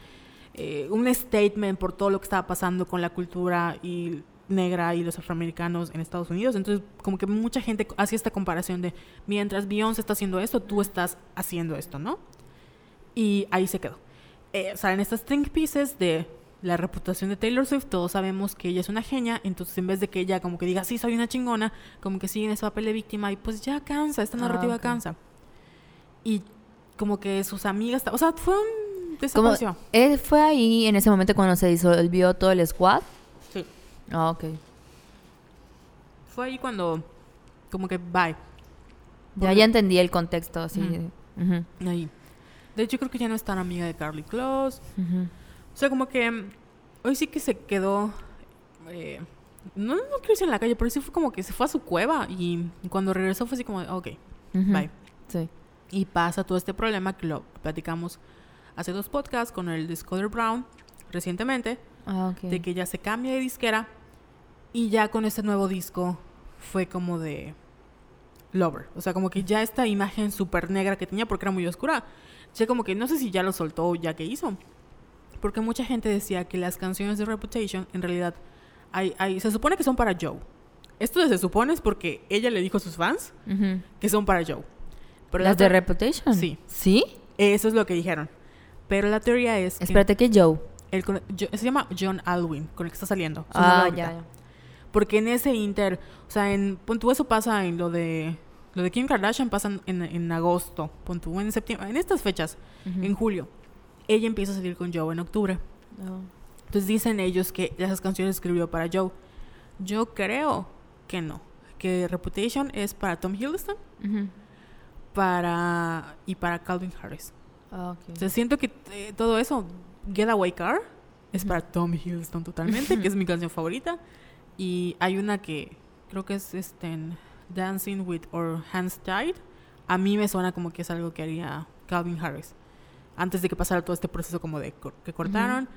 eh, un statement por todo lo que estaba pasando con la cultura y negra y los afroamericanos en Estados Unidos. Entonces, como que mucha gente hacía esta comparación de mientras Beyoncé está haciendo esto, tú estás haciendo esto, ¿no? Y ahí se quedó. Eh, salen estas think pieces de la reputación de Taylor Swift, todos sabemos que ella es una genia, entonces en vez de que ella como que diga, sí, soy una chingona, como que sigue en ese papel de víctima y pues ya cansa, esta Ah, narrativa ok. cansa. Y como que sus amigas, o sea, fue un Como, eh, ¿Fue ahí en ese momento cuando se disolvió todo el squad? Sí. Ah, ok. Fue ahí cuando como que bye. Ya, ya entendí el contexto, así. Ahí. De hecho, creo que ya no es tan amiga de Carly Close. O sea, como que mm, hoy sí que se quedó. eh, no, no quiero decir en la calle, pero sí fue como que se fue a su cueva y cuando regresó fue así como, ok, bye. Sí. Y pasa todo este problema que lo platicamos hace dos podcasts con el de Scudder Brown recientemente, Ah, de que ya se cambia de disquera y ya con este nuevo disco fue como de, Lover. O sea, como que ya esta imagen súper negra que tenía porque era muy oscura. Ya como que no sé si ya lo soltó o ya que hizo. Porque mucha gente decía que las canciones de Reputation en realidad hay, hay- se supone que son para Joe. Esto se supone es porque ella le dijo a sus fans que son para Joe. Pero la ¿Las de Reputation? Sí. ¿Sí? Eso es lo que dijeron. Pero la teoría es que Espérate, que Joe. el yo- se llama John Alwyn, con el que está saliendo. Ah, ya, ya. Porque en ese inter, o sea, en pon tú, eso pasa en lo de lo de Kim Kardashian pasa en, en agosto, pon tú, en septiembre, en estas fechas, Ujú. en julio. Ella empieza a salir con Joe en octubre. Oh. Entonces dicen ellos que esas canciones escribió para Joe. Yo creo que no, que Reputation es para Tom Hiddleston, Ujú. para y para Calvin Harris. Ah, ok. O sea, siento que eh, todo eso, Getaway Car, es para Tom Hiddleston totalmente, que es mi canción favorita. Y hay una que creo que es este, Dancing with Our Hands Tied. A mí me suena como que es algo que haría Calvin Harris. Antes de que pasara todo este proceso como de cor- que cortaron.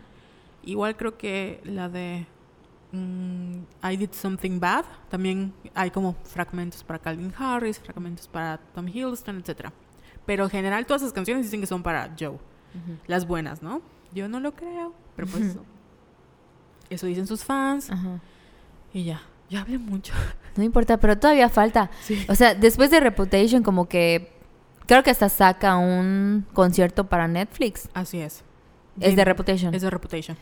Igual creo que la de mm, I Did Something Bad. También hay como fragmentos para Calvin Harris, fragmentos para Tom Hiddleston, etc. Pero en general todas esas canciones dicen que son para Joe. Las buenas, ¿no? Yo no lo creo, pero pues eso. Eso dicen sus fans. Ajá. Y ya, ya hablé mucho. No importa, pero todavía falta. Sí. O sea, después de Reputation, como que creo que hasta saca un concierto para Netflix. Así es. Es de. Reputation. Es de Reputation.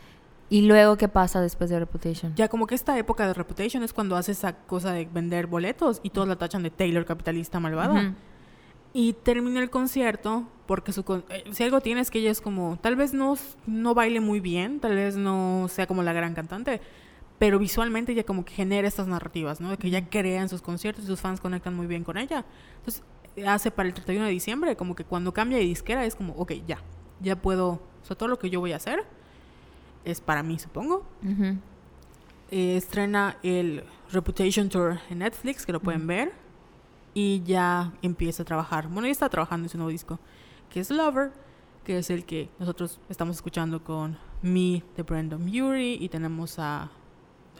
Y luego, ¿qué pasa después de Reputation? Ya como que esta época de Reputation es cuando hace esa cosa de vender boletos y todos la tachan de Taylor capitalista malvada. Ujú. Y termina el concierto porque su eh, si algo tiene es que ella es como, tal vez no, no baile muy bien, tal vez no sea como la gran cantante, pero visualmente ella como que genera estas narrativas, ¿no? De que ella crea en sus conciertos y sus fans conectan muy bien con ella. Entonces hace para el 31 de diciembre como que cuando cambia de disquera es como, ok, ya, ya puedo, o sea, todo lo que yo voy a hacer es para mí, supongo. Eh, estrena el Reputation Tour en Netflix, que lo pueden ver. Y ya empieza a trabajar. Bueno, ya está trabajando en su nuevo disco, que es Lover, que es el que nosotros estamos escuchando con Me de Brandon Urie. Y tenemos a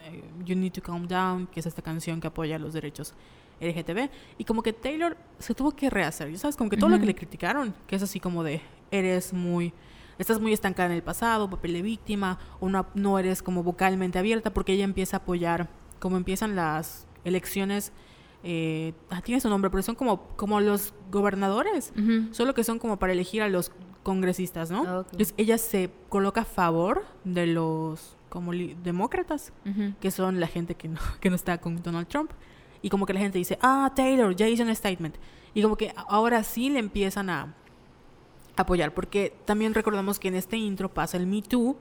eh, You Need to Calm Down, que es esta canción que apoya los derechos LGTB. Y como que Taylor se tuvo que rehacer. Sabes, como que todo lo que le criticaron, que es así como de eres muy estás muy estancada en el pasado, papel de víctima, o no, no eres como vocalmente abierta, porque ella empieza a apoyar, como empiezan las elecciones, eh, ah, tiene su nombre, pero son como, como los gobernadores, solo que son como para elegir a los congresistas, ¿no? Ah. Entonces ella se coloca a favor de los como demócratas, que son la gente que no, que no está con Donald Trump. Y como que la gente dice, ah, Taylor, ya hizo un statement. Y como que ahora sí le empiezan a apoyar, porque también recordamos que en este intro pasa el Me Too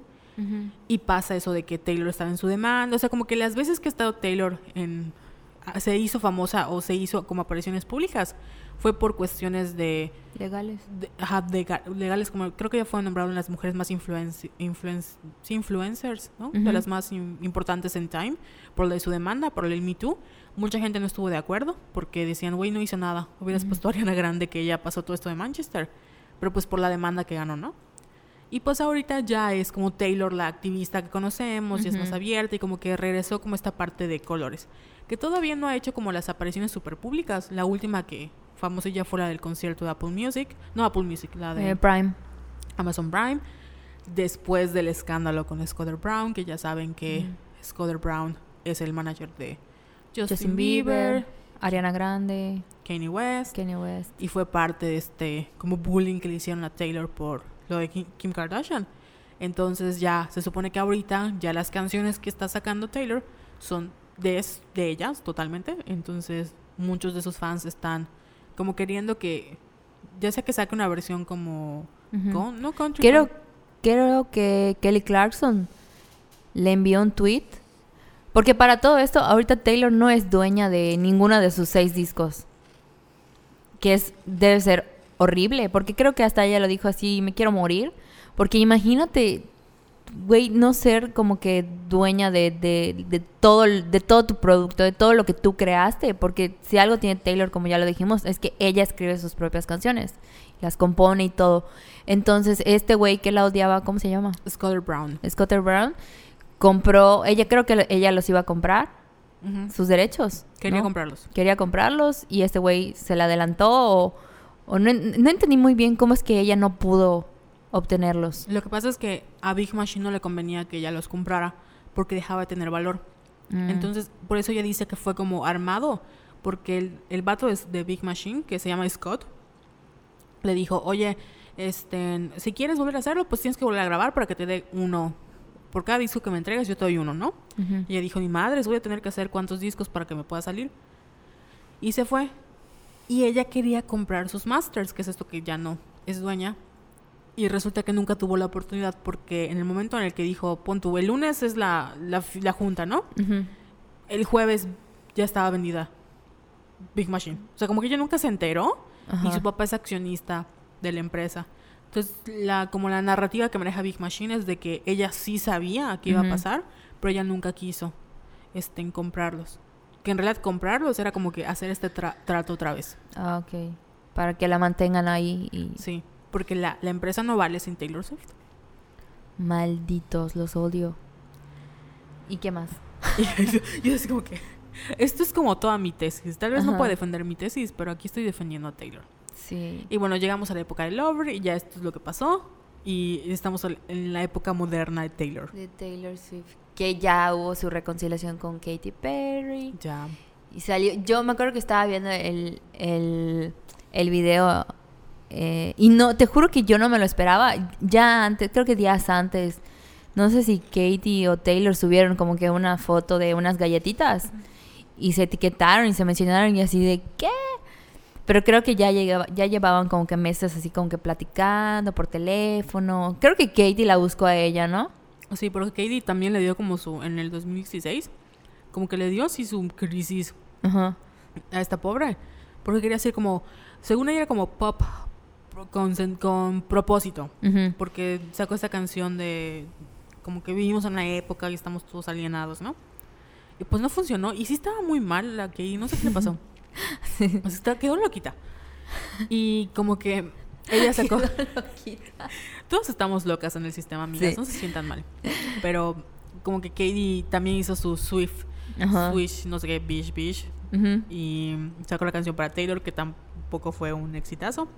y pasa eso de que Taylor estaba en su demanda. O sea, como que las veces que ha estado Taylor en se hizo famosa o se hizo como apariciones públicas fue por cuestiones de Legales. de- ajá, de ga- legales, como creo que ya fue nombrado en las mujeres más influenci- influencers, ¿no? De las más im- importantes en Time, por la de su demanda, por el Me Too. Mucha gente no estuvo de acuerdo porque decían, güey, no hizo nada. Hubieras Ujú. puesto a Ariana Grande que ella pasó todo esto de Manchester. Pero pues por la demanda que ganó, ¿no? Y pues ahorita ya es como Taylor la activista que conocemos, y es más abierta y como que regresó como esta parte de colores. Que todavía no ha hecho como las apariciones super públicas. La última que famosa ya fue la del concierto de Apple Music. No Apple Music, la de Eh, Prime. Amazon Prime. Después del escándalo con Scudder Brown, que ya saben que Ujú. Scudder Brown es el manager de Justin, Justin Bieber, Bieber, Ariana Grande, Kanye West. Kanye West. Y fue parte de este como bullying que le hicieron a Taylor por lo de Kim Kardashian. Entonces ya se supone que ahorita ya las canciones que está sacando Taylor son de, es- de ellas totalmente. Entonces muchos de sus fans están como queriendo que ya sea que saque una versión como con, no country. Quiero, con- quiero que Kelly Clarkson le envió un tweet. Porque para todo esto, ahorita Taylor no es dueña de ninguno de sus seis discos. Que es, debe ser horrible. Porque creo que hasta ella lo dijo así, me quiero morir. Porque imagínate, güey, no ser como que dueña de, de, de todo, el- de todo tu producto, de todo lo que tú creaste. Porque si algo tiene Taylor, como ya lo dijimos, es que ella escribe sus propias canciones. Las compone y todo. Entonces, este güey que la odiaba, ¿cómo se llama? Scudder Brown. Scotter Brown, compró, ella creo que ella los iba a comprar sus derechos. Quería ¿no? comprarlos. Quería comprarlos y este güey se le adelantó o, o no, no entendí muy bien cómo es que ella no pudo obtenerlos. Lo que pasa es que a Big Machine no le convenía que ella los comprara porque dejaba de tener valor. Mm. Entonces, por eso ella dice que fue como armado, porque el, el vato es de Big Machine, que se llama Scott, le dijo, oye, este, si quieres volver a hacerlo, pues tienes que volver a grabar para que te dé uno. Por cada disco que me entregas, yo te doy uno, ¿no? Y ella dijo, ni madres, voy a tener que hacer cuántos discos para que me pueda salir. Y se fue. Y ella quería comprar sus masters, que es esto que ya no es dueña. Y resulta que nunca tuvo la oportunidad porque en el momento en el que dijo, pon tú, el lunes es la, la, junta, ¿no? El jueves ya estaba vendida Big Machine. O sea, como que ella nunca se enteró y su papá es accionista de la empresa. Entonces, la, como la narrativa que maneja Big Machine es de que ella sí sabía que iba a pasar, pero ella nunca quiso este, en comprarlos. Que en realidad comprarlos era como que hacer este tra- trato otra vez. Ah, ok. Para que la mantengan ahí y... Sí, porque la, la empresa no vale sin Taylor Swift. Malditos, los odio. ¿Y qué más? Yo así como que... Esto es como toda mi tesis. Tal vez no pueda defender mi tesis, pero aquí estoy defendiendo a Taylor. Sí. Y bueno, llegamos a la época de Lover y ya esto es lo que pasó. Y estamos en la época moderna de Taylor. De Taylor Swift. Que ya hubo su reconciliación con Katy Perry. Ya. Y salió... Yo me acuerdo que estaba viendo el, el, el video... eh, y no, te juro que yo no me lo esperaba. Ya antes, creo que días antes... No sé si Katy o Taylor subieron como que una foto de unas galletitas. Y se etiquetaron y se mencionaron y así de ¿qué? Pero creo que ya llegaba, ya llevaban como que meses así como que platicando por teléfono. Creo que Katy la buscó a ella, ¿no? Sí, porque Katie también le dio como su, en el 2016, como que le dio así su crisis Ajá. a esta pobre. Porque quería ser como, según ella era como pop con, con propósito. Porque sacó esta canción de, como que vivimos en una época y estamos todos alienados, ¿no? Y pues no funcionó. Y sí estaba muy mal la Katie, no sé qué le pasó. O sea, está- quedó loquita. Y como que ella sacó... Todos estamos locas en el sistema, amigas, Sí. no se sientan mal. Pero como que Katie también hizo su Swift. Swish, no sé qué, Bish Bish. Y sacó la canción para Taylor, que tampoco fue un exitazo.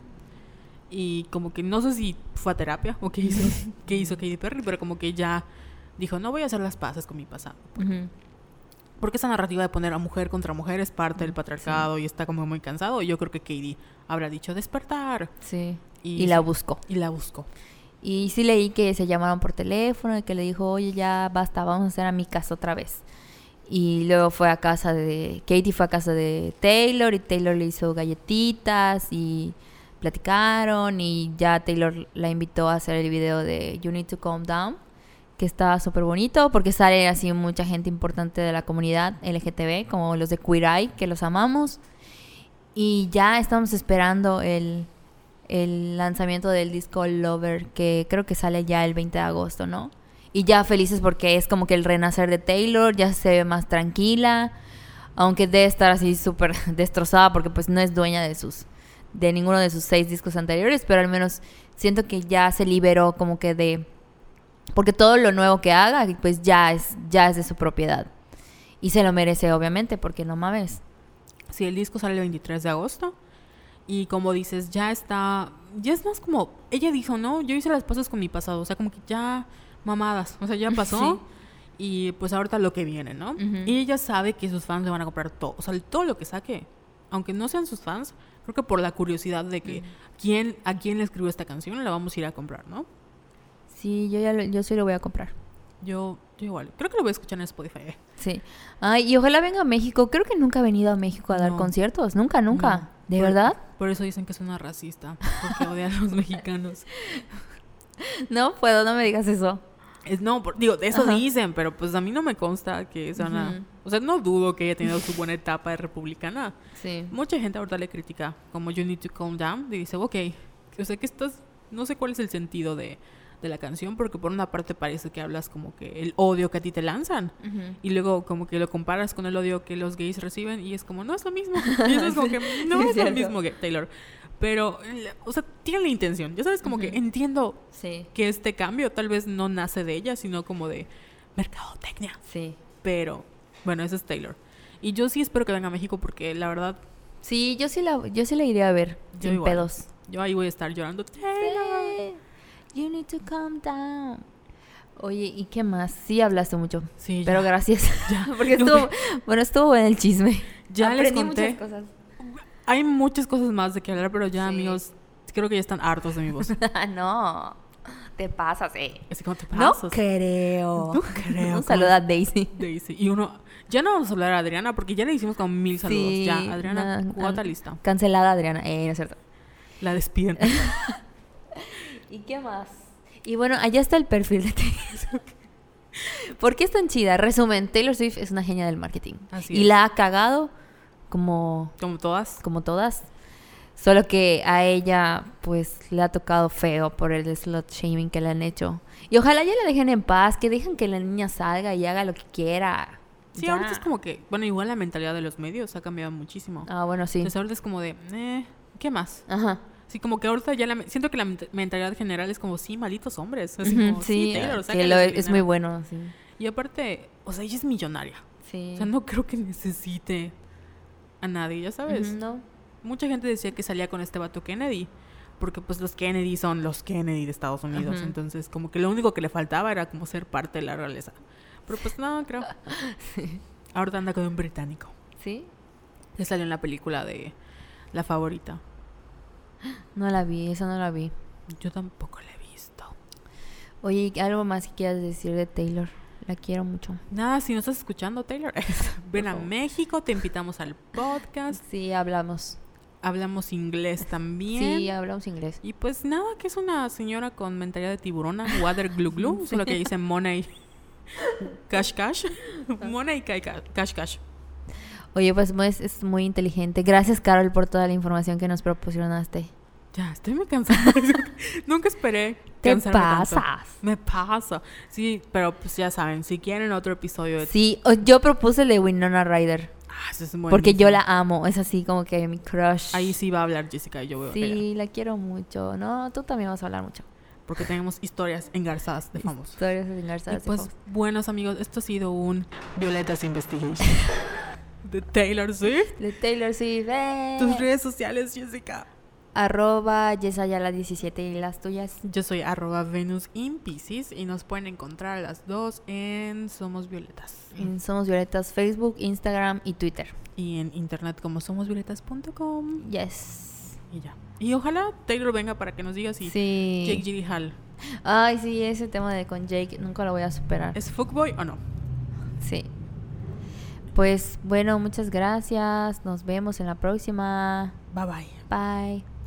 Y como que no sé si fue a terapia o qué hizo, qué hizo Katy Perry, pero como que ya dijo, no voy a hacer las paces con mi pasado. Ujú. Porque esa narrativa de poner a mujer contra mujer es parte del patriarcado y está como muy cansado. Y yo creo que Katie habrá dicho despertar. Sí. Y, Y, la buscó. y la buscó. Y sí leí que se llamaron por teléfono y que le dijo, oye, ya basta, vamos a hacer amigas otra vez. Y luego fue a casa de... Katie fue a casa de Taylor y Taylor le hizo galletitas y platicaron y ya Taylor la invitó a hacer el video de You Need to Calm Down, que está súper bonito porque sale así mucha gente importante de la comunidad LGTB, como los de Queer Eye, que los amamos. Y ya estamos esperando el, el lanzamiento del disco Lover, que creo que sale ya el 20 de agosto, ¿no? Y ya felices porque es como que el renacer de Taylor, ya se ve más tranquila, aunque debe estar así súper destrozada porque pues no es dueña de sus de ninguno de sus seis discos anteriores, pero al menos siento que ya se liberó como que de porque todo lo nuevo que haga pues ya es ya es de su propiedad. Y se lo merece obviamente porque no mames. Sí, el disco sale el 23 de agosto. Y como dices, ya está. Ya es más como. Ella dijo, ¿no? Yo hice las paces con mi pasado. O sea, como que ya mamadas. O sea, ya pasó. Y pues ahorita lo que viene, ¿no? Y ella sabe que sus fans le van a comprar todo. O sea, todo lo que saque. Aunque no sean sus fans, creo que por la curiosidad de que quién, a quién le escribió esta canción, la vamos a ir a comprar, ¿no? Sí, yo ya lo- yo sí lo voy a comprar. Yo, yo igual. Creo que lo voy a escuchar en Spotify. eh. Sí. Ay, y ojalá venga a México. Creo que nunca ha venido a México a dar No. conciertos. Nunca, nunca. No. ¿De Por- verdad? Por eso dicen que es una racista. Porque odian a los mexicanos. No puedo, no me digas eso. Es- no, por- digo, eso Ajá. dicen, pero pues a mí no me consta que sea una... O sea, no dudo que haya tenido su buena etapa de republicana. Sí. Mucha gente ahorita le critica como You Need to Calm Down. Y dice, ok, o sea que estás... No sé cuál es el sentido de, de la canción, porque por una parte parece que hablas como que el odio que a ti te lanzan. Y luego como que lo comparas con el odio que los gays reciben y es como, no es lo mismo. Y eso es como que, no sí, es es lo mismo que Taylor. Pero, o sea, tiene la intención. Ya sabes, como que Ujú. entiendo Sí. que este cambio tal vez no nace de ella, sino como de mercadotecnia. Sí. Pero, bueno, ese es Taylor. Y yo sí espero que venga a México porque la verdad, Sí, yo sí la, yo sí la iría a ver. Yo sin igual. pedos. yo ahí voy a estar llorando. Sí. You need to calm down. Oye, ¿y qué más? Sí hablaste mucho. Sí, Pero ya. gracias. Porque Yo estuvo, bueno, estuvo bueno el chisme. Ya les Aprendí conté. muchas cosas. Hay muchas cosas más de que hablar, pero ya, Sí. amigos, creo que ya están hartos de mi voz. no, te pasas, eh. Así como te No pasas. creo. No creo. Un saludo a Daisy. Daisy. Y uno, ya no vamos a hablar a Adriana porque ya le hicimos como mil saludos. Sí, ya, Adriana, na- cuota lista. Cancelada, Adriana. Eh, no es cierto. La despiden. ¿Y qué más? Y bueno, allá está el perfil de Taylor. ¿Por qué es tan chida? Resumen, Taylor Swift es una genia del marketing. Así y es. la ha cagado como, como todas. como todas. Solo que a ella, pues, le ha tocado feo por el slot shaming que le han hecho. Y ojalá ya la dejen en paz, que dejen que la niña salga y haga lo que quiera. Sí, Ya. ahorita es como que, bueno, igual la mentalidad de los medios ha cambiado muchísimo. Ah, bueno, sí. Entonces ahorita es como de, eh, ¿qué más? Ajá. Sí, como que ahorita ya la, siento que la ment- mentalidad general es como, sí, malditos hombres. Así como, sí, Taylor, que lo- es muy dinero". bueno, sí. Y aparte, o sea, ella es millonaria. Sí. O sea, no creo que necesite a nadie, ya sabes. No. Mucha gente decía que salía con este vato Kennedy. Porque pues los Kennedy son los Kennedy de Estados Unidos. Entonces como que lo único que le faltaba era como ser parte de la realeza. Pero pues no, creo. Ahorita anda con un británico. ¿Sí? Que salió en la película de La Favorita. No la vi, esa no la vi. Yo tampoco la he visto. Oye, ¿y ¿algo más que quieras decir de Taylor? La quiero mucho. Nada, si no estás escuchando, Taylor, ven a. México, te invitamos al podcast. Sí, hablamos. Hablamos inglés también. Sí, hablamos inglés. Y pues nada, que es una señora con mentalidad de tiburona, water glue glue, solo que dice money cash cash, ca- ca- cash cash. Oye, pues pues, es muy inteligente. Gracias, Carol, por toda la información que nos proporcionaste. Ya, estoy muy cansada. Nunca esperé Te tanto. pasas. Me pasa. Sí, pero pues ya saben, si quieren otro episodio de... Sí, yo propuse el de Winona Ryder. Ah, eso es Porque yo la amo. Es así como que mi crush. Ahí sí va a hablar Jessica y yo voy a Sí, la quiero mucho. No, tú también vas a hablar mucho. Porque tenemos historias engarzadas de famosos. Historias Y engarzadas. de pues, famosos. buenos amigos, esto ha sido un Violetas Investigation de Taylor Swift. De Taylor Swift. ¡eh! Tus redes sociales, Jessica. Arroba Yesayala17 y las tuyas. Yo soy arroba Venus in Pisces y nos pueden encontrar a las dos en Somos Violetas. En Somos Violetas, Facebook, Instagram y Twitter. Y en internet como somosvioletas.com. Yes. Y ya. Y ojalá Taylor venga para que nos diga si Sí. Jake Gyllenhaal Ay, sí, ese tema de con Jake nunca lo voy a superar. es fuckboy o no. Sí. Pues bueno, muchas gracias. Nos vemos en la próxima. Bye bye. Bye.